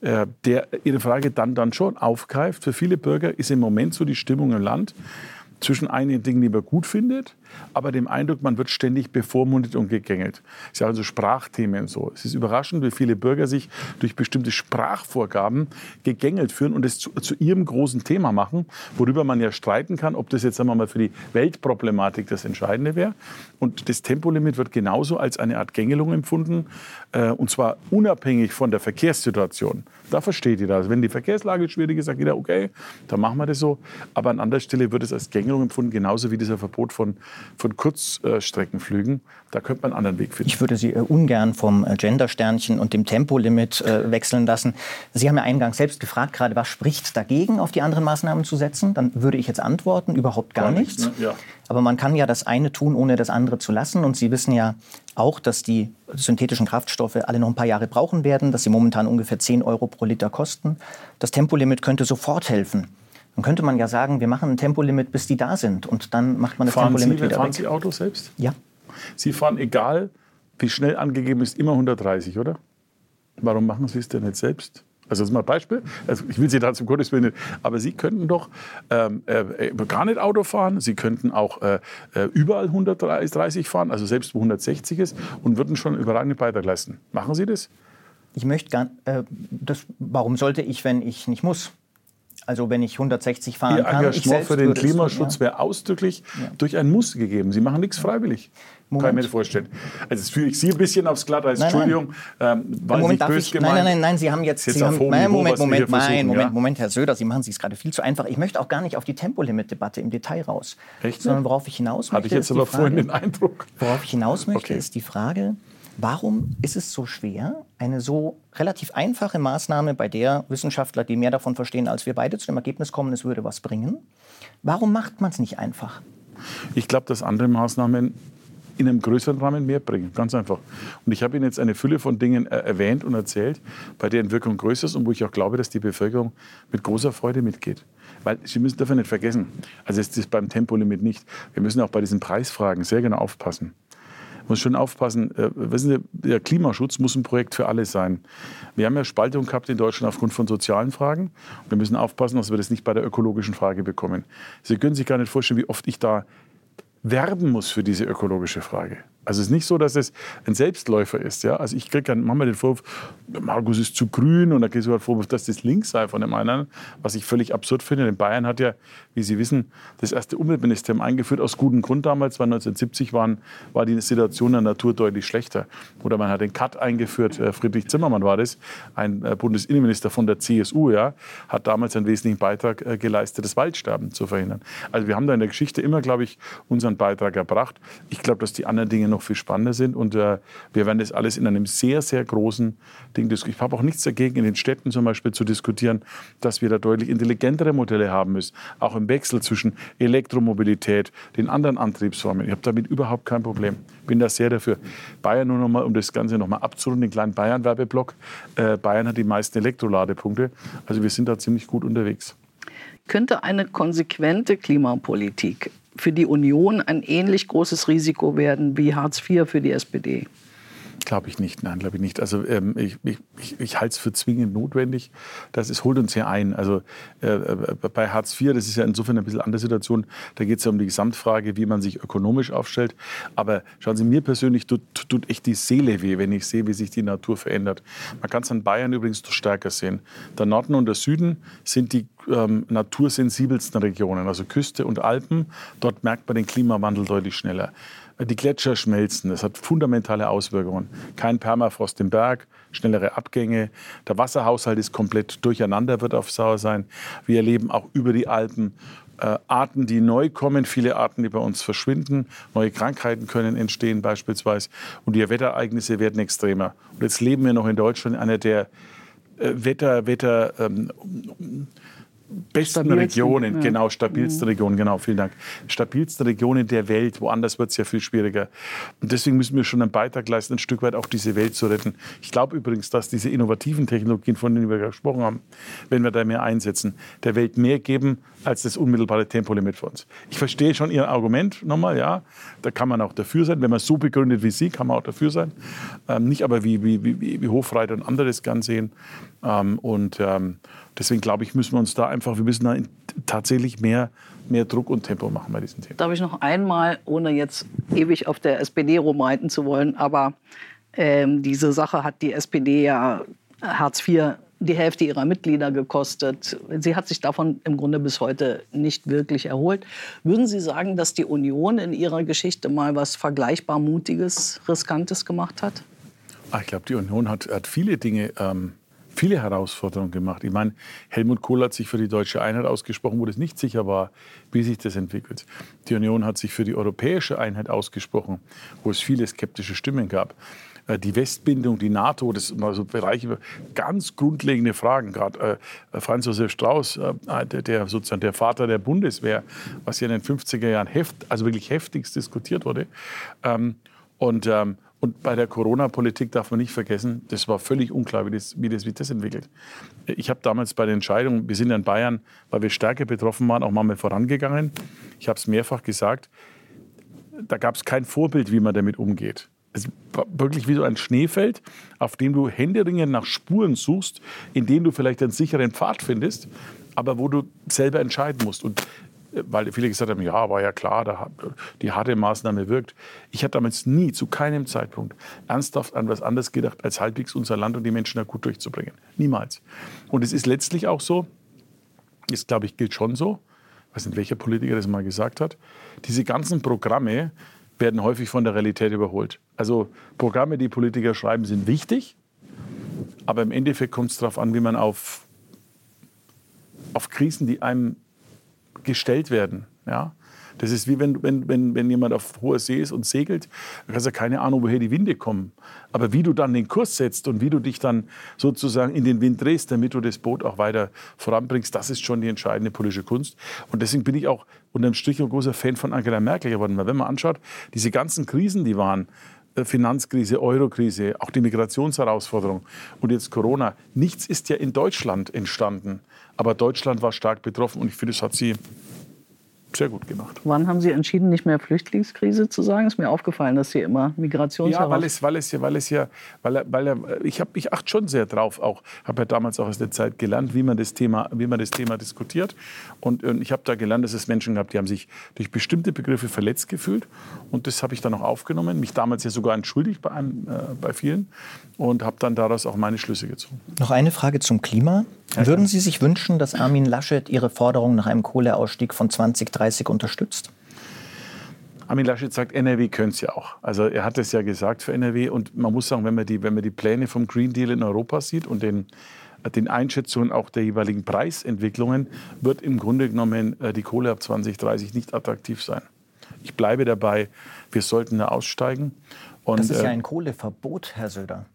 der Ihre Frage dann, dann schon aufgreift. Für viele Bürger ist im Moment so die Stimmung im Land zwischen einigen Dingen, die man gut findet, aber dem Eindruck, man wird ständig bevormundet und gegängelt. Es ist ja also Sprachthemen so. Es ist überraschend, wie viele Bürger sich durch bestimmte Sprachvorgaben gegängelt führen und es zu, zu, ihrem großen Thema machen, worüber man ja streiten kann, ob das jetzt sagen wir mal für die Weltproblematik das Entscheidende wäre. Und das Tempolimit wird genauso als eine Art Gängelung empfunden, äh, und zwar unabhängig von der Verkehrssituation. Da versteht ihr das. Wenn die Verkehrslage schwierig ist, sagt jeder, okay, dann machen wir das so. Aber an anderer Stelle wird es als Gängelung empfunden, genauso wie dieser Verbot von von Kurzstreckenflügen. Da könnte man einen anderen Weg finden. Ich würde Sie äh, ungern vom äh, Gendersternchen und dem Tempolimit äh, wechseln lassen. Sie haben ja eingangs selbst gefragt, gerade was spricht dagegen, auf die anderen Maßnahmen zu setzen. Dann würde ich jetzt antworten, überhaupt gar, gar nichts. nichts. Ne? Ja. Aber man kann ja das eine tun, ohne das andere zu lassen. Und Sie wissen ja auch, dass die synthetischen Kraftstoffe alle noch ein paar Jahre brauchen werden, dass sie momentan ungefähr 10 Euro pro Liter kosten. Das Tempolimit könnte sofort helfen. Dann könnte man ja sagen, wir machen ein Tempolimit, bis die da sind. Und dann macht man das fahren Tempolimit Sie, wieder fahren weg. Sie Auto selbst? Ja. Sie fahren, egal wie schnell angegeben ist, immer 130, oder? Warum machen Sie es denn nicht selbst? Also das ist mal ein Beispiel. Also ich will Sie da zum Gottes Willen nicht. Aber Sie könnten doch ähm, äh, gar nicht Auto fahren. Sie könnten auch äh, äh überall 130 fahren, also selbst wo 160 ist, und würden schon einen überragenden Beitrag leisten. Machen Sie das? Ich möchte gar, äh, das, warum sollte ich, wenn ich nicht muss? Also wenn ich 160 fahren Ihr kann. Ihr Engagement für den Klimaschutz ja. wäre ausdrücklich ja. durch ein Muss gegeben. Sie machen nichts freiwillig. Moment. Kann ich mir vorstellen. Also das führe ich Sie ein bisschen aufs Glatteis. Entschuldigung, nein. Ähm, Moment, darf ich, nein, nein, nein, nein, Sie haben jetzt, jetzt Sie haben, nein, Moment, Moment, nein, Moment, ja? Moment, Herr Söder, Sie machen es gerade viel zu einfach. Ich möchte auch gar nicht auf die Tempolimit-Debatte im Detail raus. Echt? Sondern worauf ich hinaus möchte, Hatte ich jetzt aber Frage, vorhin den Eindruck. Worauf ich hinaus möchte, okay. ist die Frage, Warum ist es so schwer, eine so relativ einfache Maßnahme, bei der Wissenschaftler, die mehr davon verstehen als wir beide, zu dem Ergebnis kommen, es würde was bringen? Warum macht man es nicht einfach? Ich glaube, dass andere Maßnahmen in einem größeren Rahmen mehr bringen. Ganz einfach. Und ich habe Ihnen jetzt eine Fülle von Dingen äh, erwähnt und erzählt, bei deren Wirkung größer ist und wo ich auch glaube, dass die Bevölkerung mit großer Freude mitgeht. Weil Sie müssen dafür nicht vergessen, also es ist beim Tempolimit nicht, wir müssen auch bei diesen Preisfragen sehr genau aufpassen muss schon aufpassen. Äh, wissen Sie, der Klimaschutz muss ein Projekt für alle sein. Wir haben ja Spaltung gehabt in Deutschland aufgrund von sozialen Fragen. Wir müssen aufpassen, dass wir das nicht bei der ökologischen Frage bekommen. Sie können sich gar nicht vorstellen, wie oft ich da werben muss für diese ökologische Frage. Also es ist nicht so, dass es ein Selbstläufer ist. Ja? Also ich kriege manchmal den Vorwurf, Markus ist zu grün und kriege ich sogar den Vorwurf, dass das links sei von dem einen, was ich völlig absurd finde. Denn Bayern hat ja, wie Sie wissen, das erste Umweltministerium eingeführt, aus gutem Grund damals, weil 1970 waren, war die Situation der Natur deutlich schlechter. Oder man hat den Cut eingeführt, äh, Friedrich Zimmermann war das, ein äh, Bundesinnenminister von der CSU, ja, hat damals einen wesentlichen Beitrag äh, geleistet, das Waldsterben zu verhindern. Also wir haben da in der Geschichte immer, glaube ich, unseren Beitrag erbracht. Ich glaube, dass die anderen Dinge noch noch viel spannender sind. Und äh, wir werden das alles in einem sehr, sehr großen Ding diskutieren. Ich habe auch nichts dagegen, in den Städten zum Beispiel zu diskutieren, dass wir da deutlich intelligentere Modelle haben müssen. Auch im Wechsel zwischen Elektromobilität, den anderen Antriebsformen. Ich habe damit überhaupt kein Problem. Bin da sehr dafür. Bayern nur noch mal, um das Ganze noch mal abzurunden, den kleinen Bayern-Werbeblock. Äh, Bayern hat die meisten Elektroladepunkte. Also wir sind da ziemlich gut unterwegs. Könnte eine konsequente Klimapolitik für die Union ein ähnlich großes Risiko werden wie Hartz IV für die SPD? Glaube ich nicht, nein, glaube ich nicht. Also ähm, ich, ich, ich halte es für zwingend notwendig. Das ist, holt uns ja ein. Also äh, äh, bei Hartz IV, das ist ja insofern ein bisschen andere Situation. Da geht es ja um die Gesamtfrage, wie man sich ökonomisch aufstellt. Aber schauen Sie, mir persönlich tut, tut echt die Seele weh, wenn ich sehe, wie sich die Natur verändert. Man kann es an Bayern übrigens noch stärker sehen. Der Norden und der Süden sind die ähm, natursensibelsten Regionen, also Küste und Alpen. Dort merkt man den Klimawandel deutlich schneller. Die Gletscher schmelzen, das hat fundamentale Auswirkungen. Kein Permafrost im Berg, schnellere Abgänge. Der Wasserhaushalt ist komplett durcheinander, wird auf Sauer sein. Wir erleben auch über die Alpen äh, Arten, die neu kommen, viele Arten, die bei uns verschwinden. Neue Krankheiten können entstehen beispielsweise. Und die Wetterereignisse werden extremer. Und jetzt leben wir noch in Deutschland in einer der äh, Wetter, Wetter ähm, besten stabilsten, Regionen, ja. genau, stabilsten mhm. Regionen, genau, vielen Dank. Stabilsten Regionen der Welt, woanders wird es ja viel schwieriger. Und deswegen müssen wir schon einen Beitrag leisten, ein Stück weit auch diese Welt zu retten. Ich glaube übrigens, dass diese innovativen Technologien, von denen wir gesprochen haben, wenn wir da mehr einsetzen, der Welt mehr geben als das unmittelbare Tempolimit für uns. Ich verstehe schon Ihr Argument nochmal, ja, da kann man auch dafür sein. Wenn man es so begründet wie Sie, kann man auch dafür sein. Ähm, nicht aber wie, wie, wie, wie Hofreiter und andere das gern sehen. Ähm, und ähm, deswegen glaube ich, müssen wir uns da einfach, wir müssen da tatsächlich mehr, mehr Druck und Tempo machen bei diesen Themen. Darf ich noch einmal, ohne jetzt ewig auf der SPD rumreiten zu wollen, aber ähm, diese Sache hat die SPD ja Hartz IV die Hälfte ihrer Mitglieder gekostet. Sie hat sich davon im Grunde bis heute nicht wirklich erholt. Würden Sie sagen, dass die Union in ihrer Geschichte mal was vergleichbar Mutiges, Riskantes gemacht hat? Ach, ich glaube, die Union hat, hat viele Dinge ähm, viele Herausforderungen gemacht. Ich meine, Helmut Kohl hat sich für die deutsche Einheit ausgesprochen, wo es nicht sicher war, wie sich das entwickelt. Die Union hat sich für die europäische Einheit ausgesprochen, wo es viele skeptische Stimmen gab. Äh, die Westbindung, die NATO, das sind also Bereiche, ganz grundlegende Fragen. Gerade äh, Franz Josef Strauß, äh, der, sozusagen der Vater der Bundeswehr, was ja in den 50er Jahren heft, also wirklich heftigst diskutiert wurde. Ähm, und ähm, und bei der Corona-Politik darf man nicht vergessen, das war völlig unklar, wie das, wie das, wie das entwickelt. Ich habe damals bei der Entscheidung, wir sind in Bayern, weil wir stärker betroffen waren, auch mal vorangegangen. Ich habe es mehrfach gesagt, da gab es kein Vorbild, wie man damit umgeht. Es war wirklich wie so ein Schneefeld, auf dem du händeringend nach Spuren suchst, in denen du vielleicht einen sicheren Pfad findest, aber wo du selber entscheiden musst. Und weil viele gesagt haben, ja, war ja klar, die harte Maßnahme wirkt. Ich habe damals nie, zu keinem Zeitpunkt, ernsthaft an was anderes gedacht, als halbwegs unser Land und die Menschen da gut durchzubringen. Niemals. Und es ist letztlich auch so, das glaube ich gilt schon so, ich weiß nicht, welcher Politiker das mal gesagt hat, diese ganzen Programme werden häufig von der Realität überholt. Also Programme, die Politiker schreiben, sind wichtig, aber im Endeffekt kommt es darauf an, wie man auf, auf Krisen, die einem gestellt werden, ja, Das ist wie wenn, wenn, wenn, wenn jemand auf hoher See ist und segelt, dann hast du keine Ahnung, woher die Winde kommen. Aber wie du dann den Kurs setzt und wie du dich dann sozusagen in den Wind drehst, damit du das Boot auch weiter voranbringst, das ist schon die entscheidende politische Kunst. Und deswegen bin ich auch unterm Strich ein großer Fan von Angela Merkel geworden. Weil wenn man anschaut, diese ganzen Krisen, die waren, Finanzkrise, Eurokrise, auch die Migrationsherausforderung und jetzt Corona. Nichts ist ja in Deutschland entstanden. Aber Deutschland war stark betroffen und ich finde, das hat sie sehr gut gemacht. Wann haben Sie entschieden, nicht mehr Flüchtlingskrise zu sagen? Ist mir aufgefallen, dass Sie immer Migrations Ja, weil es, weil es ja, weil es ja, weil, weil ich habe, ich achte schon sehr drauf. Auch habe ja damals auch aus der Zeit gelernt, wie man das Thema, wie man das Thema diskutiert. Und, und ich habe da gelernt, dass es Menschen gab, die haben sich durch bestimmte Begriffe verletzt gefühlt. Und das habe ich dann auch aufgenommen. Mich damals ja sogar entschuldigt bei, einem, äh, bei vielen und habe dann daraus auch meine Schlüsse gezogen. Noch eine Frage zum Klima. Würden Sie sich wünschen, dass Armin Laschet Ihre Forderung nach einem Kohleausstieg von 2030 unterstützt? Armin Laschet sagt, NRW könnte es ja auch. Also er hat es ja gesagt für NRW. Und man muss sagen, wenn man die, wenn man die Pläne vom Green Deal in Europa sieht und den, den Einschätzungen auch der jeweiligen Preisentwicklungen, wird im Grunde genommen äh, die Kohle ab 2030 nicht attraktiv sein. Ich bleibe dabei, wir sollten da aussteigen. Und, das ist ja äh, ein Kohleverbot, Herr Söder.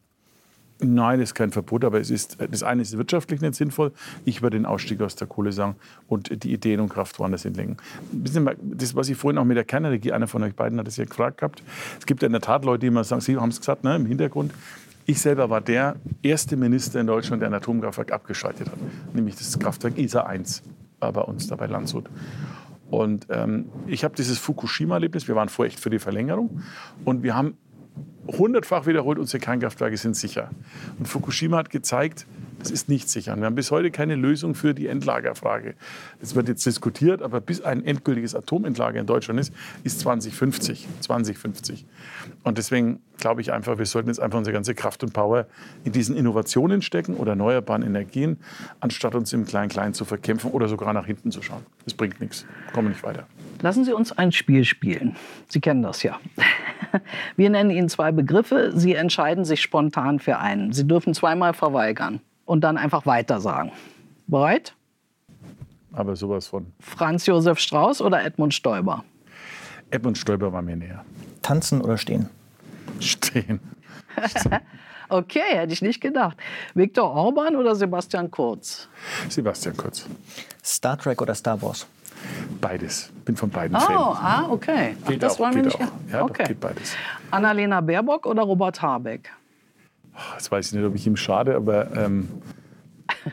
Nein, das ist kein Verbot, aber es ist, das eine ist wirtschaftlich nicht sinnvoll. Ich würde den Ausstieg aus der Kohle sagen und die Ideen und Kraft woanders hinlegen. Das, was ich vorhin auch mit der Kernenergie, einer von euch beiden hat es ja gefragt gehabt. Es gibt ja in der Tat Leute, die immer sagen, Sie haben es gesagt, ne, im Hintergrund. Ich selber war der erste Minister in Deutschland, der ein Atomkraftwerk abgeschaltet hat, nämlich das Kraftwerk ISA 1 war bei uns da bei Landshut. Und ähm, ich habe dieses Fukushima-Erlebnis, wir waren vor echt für die Verlängerung und wir haben hundertfach wiederholt, unsere Kernkraftwerke sind sicher. Und Fukushima hat gezeigt, das ist nicht sicher. Und wir haben bis heute keine Lösung für die Endlagerfrage. Das wird jetzt diskutiert, aber bis ein endgültiges Atomentlager in Deutschland ist, ist 2050. 2050. Und deswegen glaube ich einfach, wir sollten jetzt einfach unsere ganze Kraft und Power in diesen Innovationen stecken oder erneuerbaren Energien, anstatt uns im Klein-Klein zu verkämpfen oder sogar nach hinten zu schauen. Das bringt nichts. Kommen nicht weiter. Lassen Sie uns ein Spiel spielen. Sie kennen das ja. Wir nennen Ihnen zwei Begriffe. Sie entscheiden sich spontan für einen. Sie dürfen zweimal verweigern und dann einfach weiter sagen. Bereit? Aber sowas von. Franz Josef Strauß oder Edmund Stoiber? Edmund Stoiber war mir näher. Tanzen oder stehen? Stehen. okay, hätte ich nicht gedacht. Viktor Orban oder Sebastian Kurz? Sebastian Kurz. Star Trek oder Star Wars? Beides. Bin von beiden oh, Fan. ah, okay. Geht Ach, das auch, wollen wir geht nicht. auch. Ja, okay. doch, geht beides. Annalena Baerbock oder Robert Habeck? Jetzt weiß ich nicht, ob ich ihm schade, aber ähm,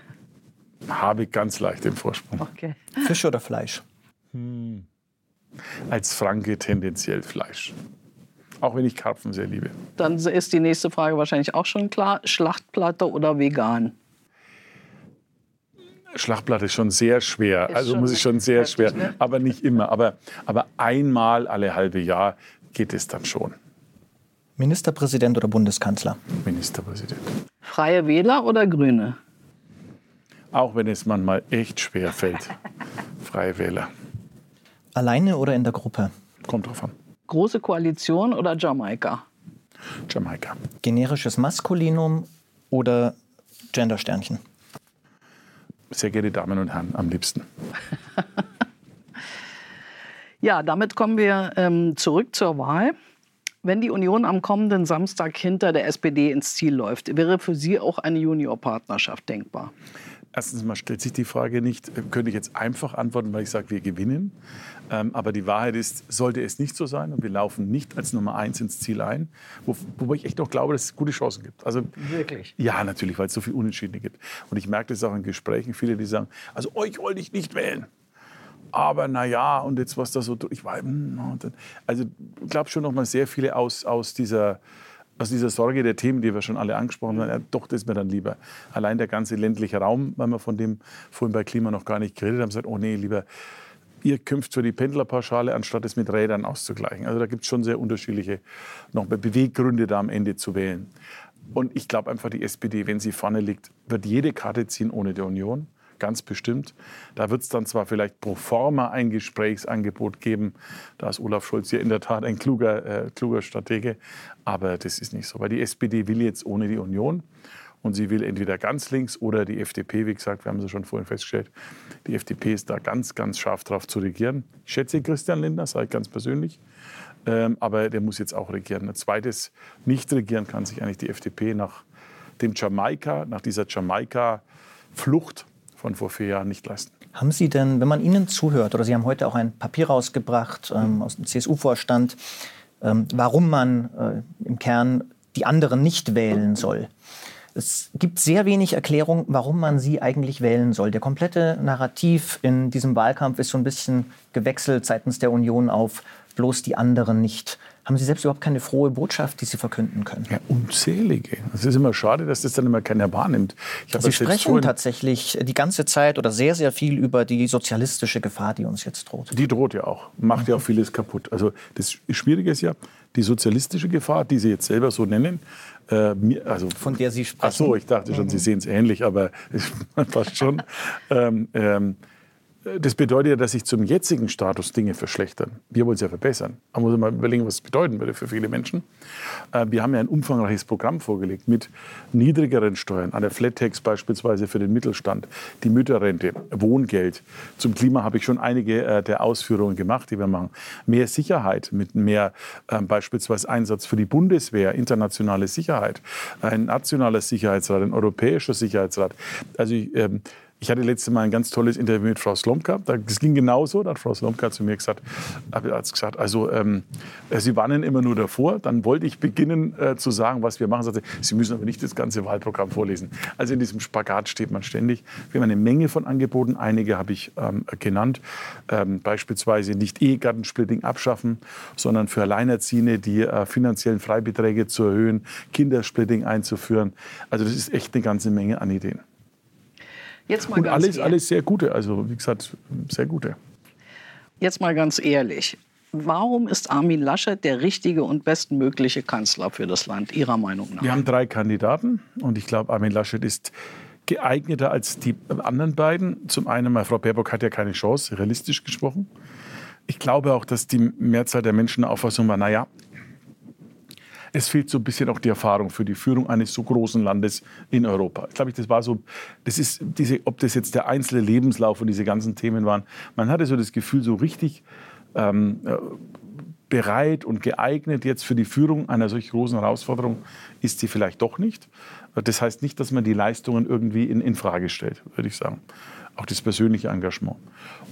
Habeck ganz leicht im Vorsprung. Okay. Fisch oder Fleisch? Hm. Als Franke tendenziell Fleisch. Auch wenn ich Karpfen sehr liebe. Dann ist die nächste Frage wahrscheinlich auch schon klar. Schlachtplatte oder vegan? Schlachtplatte ist schon sehr schwer. Ist also muss ich schon sehr schwer. ne? Aber nicht immer. Aber, aber einmal alle halbe Jahr geht es dann schon. Ministerpräsident oder Bundeskanzler? Ministerpräsident. Freie Wähler oder Grüne? Auch wenn es manchmal echt schwer fällt. Freie Wähler. Alleine oder in der Gruppe? Kommt drauf an. Große Koalition oder Jamaika? Jamaika. Generisches Maskulinum oder Gendersternchen? Sehr geehrte Damen und Herren, am liebsten. Ja, damit kommen wir ähm, zurück zur Wahl. Wenn die Union am kommenden Samstag hinter der SPD ins Ziel läuft, wäre für Sie auch eine Juniorpartnerschaft denkbar? Erstens mal stellt sich die Frage nicht, äh, könnte ich jetzt einfach antworten, weil ich sage, wir gewinnen. Ähm, aber die Wahrheit ist, sollte es nicht so sein und wir laufen nicht als Nummer eins ins Ziel ein, wo, wobei ich echt noch glaube, dass es gute Chancen gibt. Also, Wirklich? Ja, natürlich, weil es so viel Unentschiedene gibt. Und ich merke das auch in Gesprächen, viele, die sagen, also euch wollte ich nicht wählen. Aber naja, und jetzt was da so, ich war, hm, also ich glaube schon noch mal sehr viele aus, aus dieser aus dieser Sorge der Themen, die wir schon alle angesprochen haben, ja, doch, das ist mir dann lieber. Allein der ganze ländliche Raum, weil wir von dem vorhin bei Klima noch gar nicht geredet haben, sagt, oh nee, lieber ihr kämpft für die Pendlerpauschale, anstatt es mit Rädern auszugleichen. Also da gibt es schon sehr unterschiedliche noch Beweggründe, da am Ende zu wählen. Und ich glaube einfach, die SPD, wenn sie vorne liegt, wird jede Karte ziehen ohne die Union. Ganz bestimmt. Da wird es dann zwar vielleicht pro forma ein Gesprächsangebot geben. Da ist Olaf Scholz hier in der Tat ein kluger, äh, kluger Stratege. Aber das ist nicht so. Weil die SPD will jetzt ohne die Union. Und sie will entweder ganz links oder die FDP, wie gesagt, wir haben es schon vorhin festgestellt, die FDP ist da ganz, ganz scharf drauf zu regieren. Ich schätze Christian Lindner, sage ich ganz persönlich, ähm, aber der muss jetzt auch regieren. Ein zweites Nicht-Regieren kann sich eigentlich die FDP nach dem Jamaika, nach dieser Jamaika-Flucht von vor vier Jahren nicht leisten. Haben Sie denn, wenn man Ihnen zuhört, oder Sie haben heute auch ein Papier rausgebracht ähm, aus dem CSU-Vorstand, ähm, warum man äh, im Kern die anderen nicht wählen soll? Es gibt sehr wenig Erklärung, warum man sie eigentlich wählen soll. Der komplette Narrativ in diesem Wahlkampf ist so ein bisschen gewechselt seitens der Union auf bloß die anderen nicht. Haben Sie selbst überhaupt keine frohe Botschaft, die Sie verkünden können? Ja, unzählige. Es ist immer schade, dass das dann immer keiner wahrnimmt. Sie sprechen tatsächlich die ganze Zeit oder sehr, sehr viel über die sozialistische Gefahr, die uns jetzt droht. Die droht ja auch, macht ja auch vieles kaputt. Also das Schwierige ist ja, die sozialistische Gefahr, die Sie jetzt selber so nennen, äh, also, von der Sie sprechen. Ach so, ich dachte schon, Sie sehen es ähnlich, aber fast schon. ähm, ähm, das bedeutet ja, dass sich zum jetzigen Status Dinge verschlechtern. Wir wollen es ja verbessern. Man muss mal überlegen, was es bedeuten würde für viele Menschen. Äh, wir haben ja ein umfangreiches Programm vorgelegt mit niedrigeren Steuern, einer Flat Tax beispielsweise für den Mittelstand, die Mütterrente, Wohngeld. Zum Klima habe ich schon einige äh, der Ausführungen gemacht, die wir machen. Mehr Sicherheit mit mehr ähm, beispielsweise Einsatz für die Bundeswehr, internationale Sicherheit, ein nationaler Sicherheitsrat, ein europäischer Sicherheitsrat. Also ich, ähm, ich hatte letztes Mal ein ganz tolles Interview mit Frau Slomka. Das ging genauso. Da hat Frau Slomka zu mir gesagt, gesagt also ähm, Sie warnen immer nur davor. Dann wollte ich beginnen äh, zu sagen, was wir machen. Sagte, Sie müssen aber nicht das ganze Wahlprogramm vorlesen. Also in diesem Spagat steht man ständig. Wir haben eine Menge von Angeboten. Einige habe ich ähm, genannt. Ähm, beispielsweise nicht Ehegattensplitting abschaffen, sondern für Alleinerziehende die äh, finanziellen Freibeträge zu erhöhen, Kindersplitting einzuführen. Also das ist echt eine ganze Menge an Ideen. Jetzt mal Und ganz alles, alles sehr gute, also wie gesagt, sehr gute. Jetzt mal ganz ehrlich. Warum ist Armin Laschet der richtige und bestmögliche Kanzler für das Land, Ihrer Meinung nach? Wir haben drei Kandidaten und ich glaube, Armin Laschet ist geeigneter als die anderen beiden. Zum einen, mal, Frau Baerbock hat ja keine Chance, realistisch gesprochen. Ich glaube auch, dass die Mehrzahl der Menschen der Auffassung war, naja, es fehlt so ein bisschen auch die Erfahrung für die Führung eines so großen Landes in Europa. Ich glaube, das war so, das ist diese, ob das jetzt der einzelne Lebenslauf und diese ganzen Themen waren. Man hatte so das Gefühl, so richtig ähm, äh, bereit und geeignet jetzt für die Führung einer solch großen Herausforderung ist sie vielleicht doch nicht. Das heißt nicht, dass man die Leistungen irgendwie in, in Frage stellt, würde ich sagen. Auch das persönliche Engagement.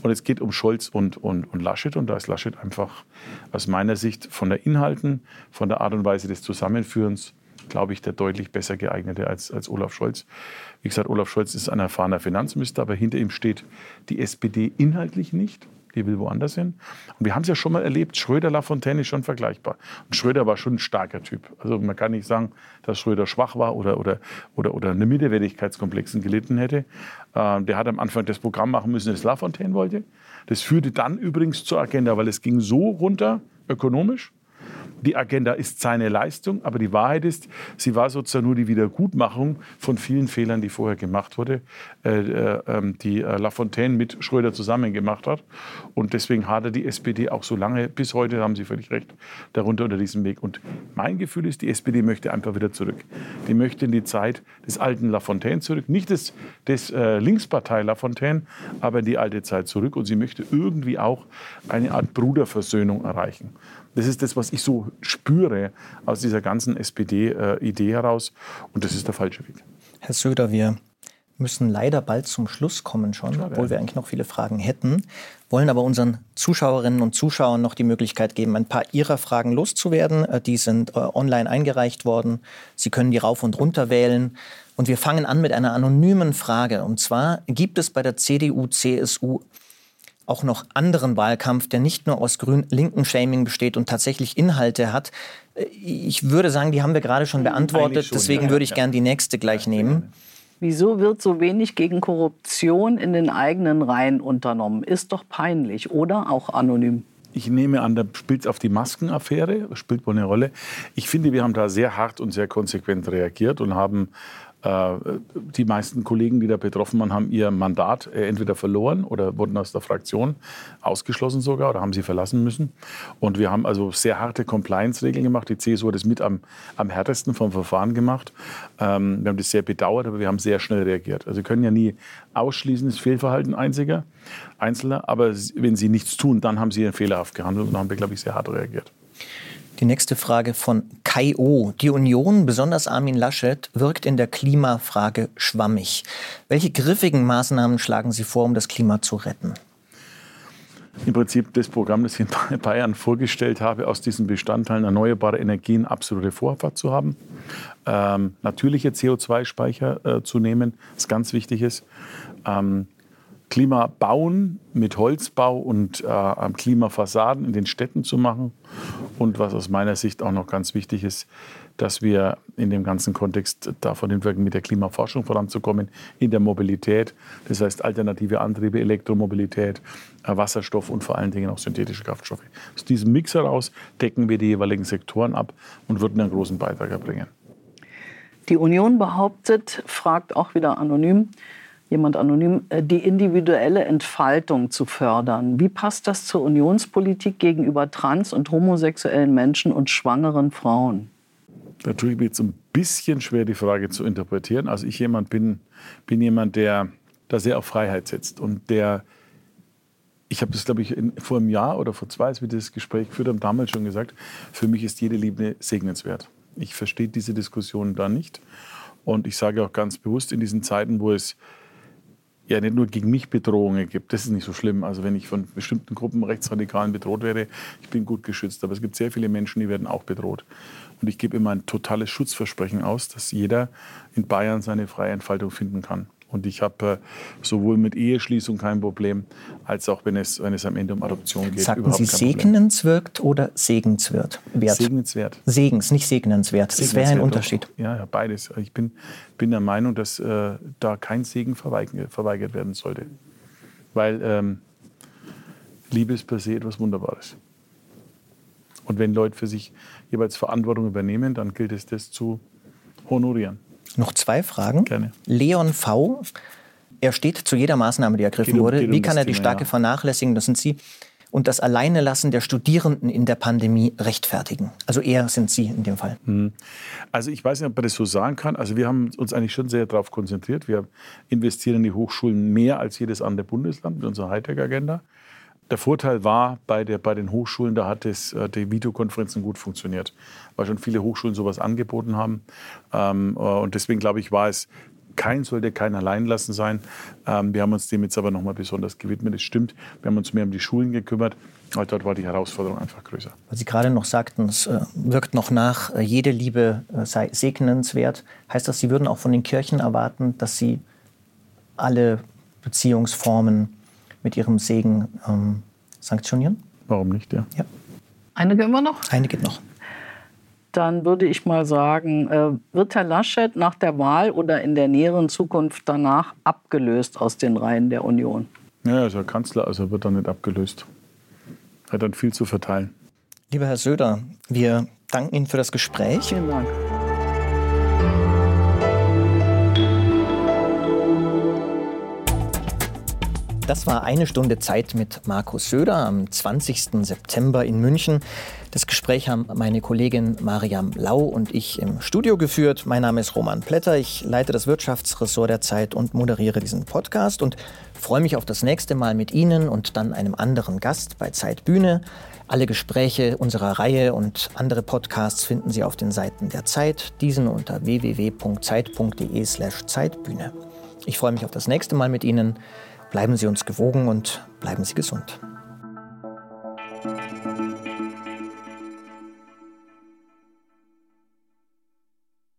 Und es geht um Scholz und, und, und Laschet. Und da ist Laschet einfach aus meiner Sicht von der Inhalten, von der Art und Weise des Zusammenführens, glaube ich, der deutlich besser geeignete als, als Olaf Scholz. Wie gesagt, Olaf Scholz ist ein erfahrener Finanzminister, aber hinter ihm steht die SPD inhaltlich nicht die will woanders hin. Und wir haben es ja schon mal erlebt, Schröder-Lafontaine ist schon vergleichbar. Und Schröder war schon ein starker Typ. Also man kann nicht sagen, dass Schröder schwach war oder, oder, oder, oder eine Minderwertigkeitskomplexen gelitten hätte. Äh, der hat am Anfang das Programm machen müssen, das Lafontaine wollte. Das führte dann übrigens zur Agenda, weil es ging so runter ökonomisch, die Agenda ist seine Leistung, aber die Wahrheit ist, sie war sozusagen nur die Wiedergutmachung von vielen Fehlern, die vorher gemacht wurde, äh, äh, ähm, die äh, Lafontaine mit Schröder zusammen gemacht hat. Und deswegen hatte die SPD auch so lange, bis heute haben Sie völlig recht, darunter unter diesem Weg. Und mein Gefühl ist, die SPD möchte einfach wieder zurück. Die möchte in die Zeit des alten Lafontaine zurück, nicht des, des Linkspartei Lafontaine, aber in die alte Zeit zurück. Und sie möchte irgendwie auch eine Art Bruderversöhnung erreichen. Das ist das, was ich so spüre aus dieser ganzen SPD-Idee heraus. Und das ist der falsche Weg. Herr Söder, wir müssen leider bald zum Schluss kommen schon, Schade. obwohl wir eigentlich noch viele Fragen hätten, wollen aber unseren Zuschauerinnen und Zuschauern noch die Möglichkeit geben, ein paar ihrer Fragen loszuwerden. Äh, die sind äh, online eingereicht worden. Sie können die rauf und runter wählen. Und wir fangen an mit einer anonymen Frage. Und zwar gibt es bei der CDU, CSU auch noch anderen Wahlkampf, der nicht nur aus grün-linken Shaming besteht und tatsächlich Inhalte hat. Ich würde sagen, die haben wir gerade schon beantwortet. Schon, Deswegen ja, würde ich ja. gern die nächste gleich ja, nehmen. Wieso wird so wenig gegen Korruption in den eigenen Reihen unternommen? Ist doch peinlich, oder? Auch anonym. Ich nehme an, da spielt es auf die Maskenaffäre, spielt wohl eine Rolle. Ich finde, wir haben da sehr hart und sehr konsequent reagiert und haben Äh, die meisten Kollegen, die da betroffen waren, haben ihr Mandat äh, entweder verloren oder wurden aus der Fraktion ausgeschlossen sogar oder haben sie verlassen müssen. Und wir haben also sehr harte Compliance-Regeln gemacht. Die CSU hat das mit am, am härtesten vom Verfahren gemacht. Ähm, wir haben das sehr bedauert, aber wir haben sehr schnell reagiert. Also Sie können ja nie ausschließen, das Fehlverhalten einziger, Einzelner. Aber wenn sie nichts tun, dann haben sie fehlerhaft gehandelt und haben wir, glaube ich, sehr hart reagiert. Die nächste Frage von Kai O. Die Union, besonders Armin Laschet, wirkt in der Klimafrage schwammig. Welche griffigen Maßnahmen schlagen Sie vor, um das Klima zu retten? Im Prinzip das Programm, das ich in Bayern vorgestellt habe, aus diesen Bestandteilen erneuerbare Energien absolute Vorfahrt zu haben. Ähm, natürliche CO2-Speicher äh, zu nehmen, was ganz wichtig ist. Ähm, Klima bauen mit Holzbau und äh, Klimafassaden in den Städten zu machen. Und was aus meiner Sicht auch noch ganz wichtig ist, dass wir in dem ganzen Kontext davon hinwirken, mit der Klimaforschung voranzukommen, in der Mobilität. Das heißt alternative Antriebe, Elektromobilität, äh, Wasserstoff und vor allen Dingen auch synthetische Kraftstoffe. Aus diesem Mix heraus decken wir die jeweiligen Sektoren ab und würden einen großen Beitrag erbringen. Die Union behauptet, fragt auch wieder anonym, jemand anonym, äh, die individuelle Entfaltung zu fördern. Wie passt das zur Unionspolitik gegenüber trans- und homosexuellen Menschen und schwangeren Frauen? Da tue ich mir jetzt ein bisschen schwer, die Frage zu interpretieren. Also ich jemand bin, bin jemand, der da sehr auf Freiheit setzt und der ich habe das, glaube ich, in, vor einem Jahr oder vor zwei, als wir das Gespräch geführt haben, damals schon gesagt, für mich ist jede Liebe segnenswert. Ich verstehe diese Diskussion da nicht. Und ich sage auch ganz bewusst, in diesen Zeiten, wo es ja nicht nur gegen mich Bedrohungen gibt. Das ist nicht so schlimm. Also wenn ich von bestimmten Gruppen Rechtsradikalen bedroht werde, ich bin gut geschützt. Aber es gibt sehr viele Menschen, die werden auch bedroht. Und ich gebe immer ein totales Schutzversprechen aus, dass jeder in Bayern seine freie Entfaltung finden kann. Und ich habe äh, sowohl mit Eheschließung kein Problem, als auch wenn es, wenn es am Ende um Adoption geht. Sagten Sie segnenswert oder segenswert? Wert? Segnenswert. Segens, nicht segnenswert. Das wäre ein Unterschied. Ja, ja, beides. Ich bin, bin der Meinung, dass äh, da kein Segen verweigert, verweigert werden sollte. Weil ähm, Liebe ist per se etwas Wunderbares. Und wenn Leute für sich jeweils Verantwortung übernehmen, dann gilt es, das zu honorieren. Noch zwei Fragen. Gerne. Leon V. Er steht zu jeder Maßnahme, die ergriffen um, wurde. Wie kann er die starke ja. Vernachlässigung, das sind Sie, und das Alleinelassen der Studierenden in der Pandemie rechtfertigen? Also er sind Sie in dem Fall. Hm. Also ich weiß nicht, ob man das so sagen kann. Also wir haben uns eigentlich schon sehr darauf konzentriert. Wir investieren in die Hochschulen mehr als jedes andere Bundesland mit unserer Hightech-Agenda. Der Vorteil war bei, der, bei den Hochschulen, da hat es, äh, die Videokonferenzen gut funktioniert, weil schon viele Hochschulen sowas angeboten haben. Ähm, äh, und deswegen glaube ich, war es kein sollte kein Alleinlassen sein. Ähm, wir haben uns dem jetzt aber nochmal besonders gewidmet. Es stimmt, wir haben uns mehr um die Schulen gekümmert, weil dort war die Herausforderung einfach größer. Weil Sie gerade noch sagten, es äh, wirkt noch nach, äh, jede Liebe äh, sei segnenswert. Heißt das, Sie würden auch von den Kirchen erwarten, dass sie alle Beziehungsformen mit ihrem Segen ähm, sanktionieren? Warum nicht, ja. ja. Eine gehen wir noch? Eine geht noch. Dann würde ich mal sagen, äh, wird Herr Laschet nach der Wahl oder in der näheren Zukunft danach abgelöst aus den Reihen der Union? Ja, er ist ja Kanzler, also wird er nicht abgelöst. Er hat dann viel zu verteilen. Lieber Herr Söder, wir danken Ihnen für das Gespräch. Vielen Dank. Das war eine Stunde Zeit mit Markus Söder am 20. September in München. Das Gespräch haben meine Kollegin Mariam Lau und ich im Studio geführt. Mein Name ist Roman Plätter. Ich leite das Wirtschaftsressort der Zeit und moderiere diesen Podcast und freue mich auf das nächste Mal mit Ihnen und dann einem anderen Gast bei Zeitbühne. Alle Gespräche unserer Reihe und andere Podcasts finden Sie auf den Seiten der Zeit, diesen unter www.zeit.de/zeitbühne. Ich freue mich auf das nächste Mal mit Ihnen. Bleiben Sie uns gewogen und bleiben Sie gesund.